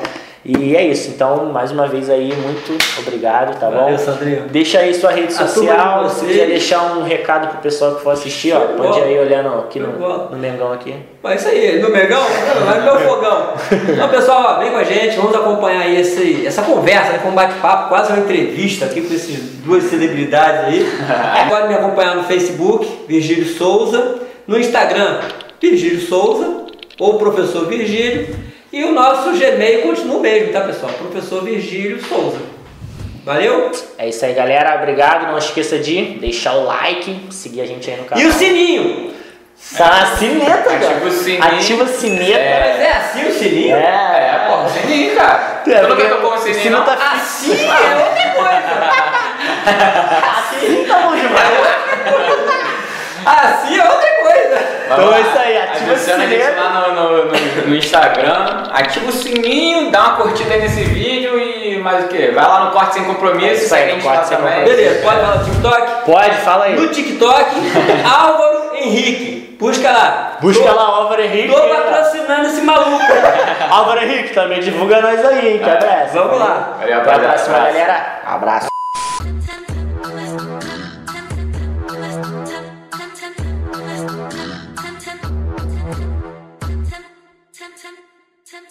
E é isso, então, mais uma vez aí, muito obrigado, tá Valeu, bom? Sandrinho. Deixa aí sua rede social, se quiser deixar um recado pro pessoal que for assistir, ó, pode ir aí olhando aqui no, no Mengão aqui. Mas isso aí, no Mengão? Vai no meu fogão. Então, pessoal, ó, vem com a gente, vamos acompanhar aí esse, essa conversa, né, com um bate-papo, quase uma entrevista aqui com essas duas celebridades aí. pode me acompanhar no Facebook, Virgílio Souza, no Instagram, Virgílio Souza, ou Professor Virgílio. E o nosso Gmail continua o mesmo, tá pessoal? Professor Virgílio Souza. Valeu? É isso aí, galera. Obrigado. Não esqueça de deixar o like, seguir a gente aí no canal. E o sininho! Tá, sineta, cara. Ativa o sininho. Ativa o sininho. É. Mas é assim o sininho? É, É, pô, sininho, cara. É, Tu nunca tocou o o sininho, sino não? tá Assim é outra coisa. assim, tá bom demais. Assim é outra Então é isso aí, ativa o Adiciona a gente sininho. lá no, no, no- no Instagram, ativa o sininho, dá uma curtida nesse vídeo e mais o que? Vai lá no Corte Sem Compromisso, isso segue aí, a gente Corte lá também. Compromisso. Beleza, pode falar no TikTok? Pode, fala aí. No TikTok, Álvaro Henrique. Busca lá. Busca Tô- lá Álvaro Henrique. Tô patrocinando esse maluco. Álvaro Henrique também divulga nós aí, hein? Que abraço. Vamos lá. Valeu, Até a próxima, galera. Abraço.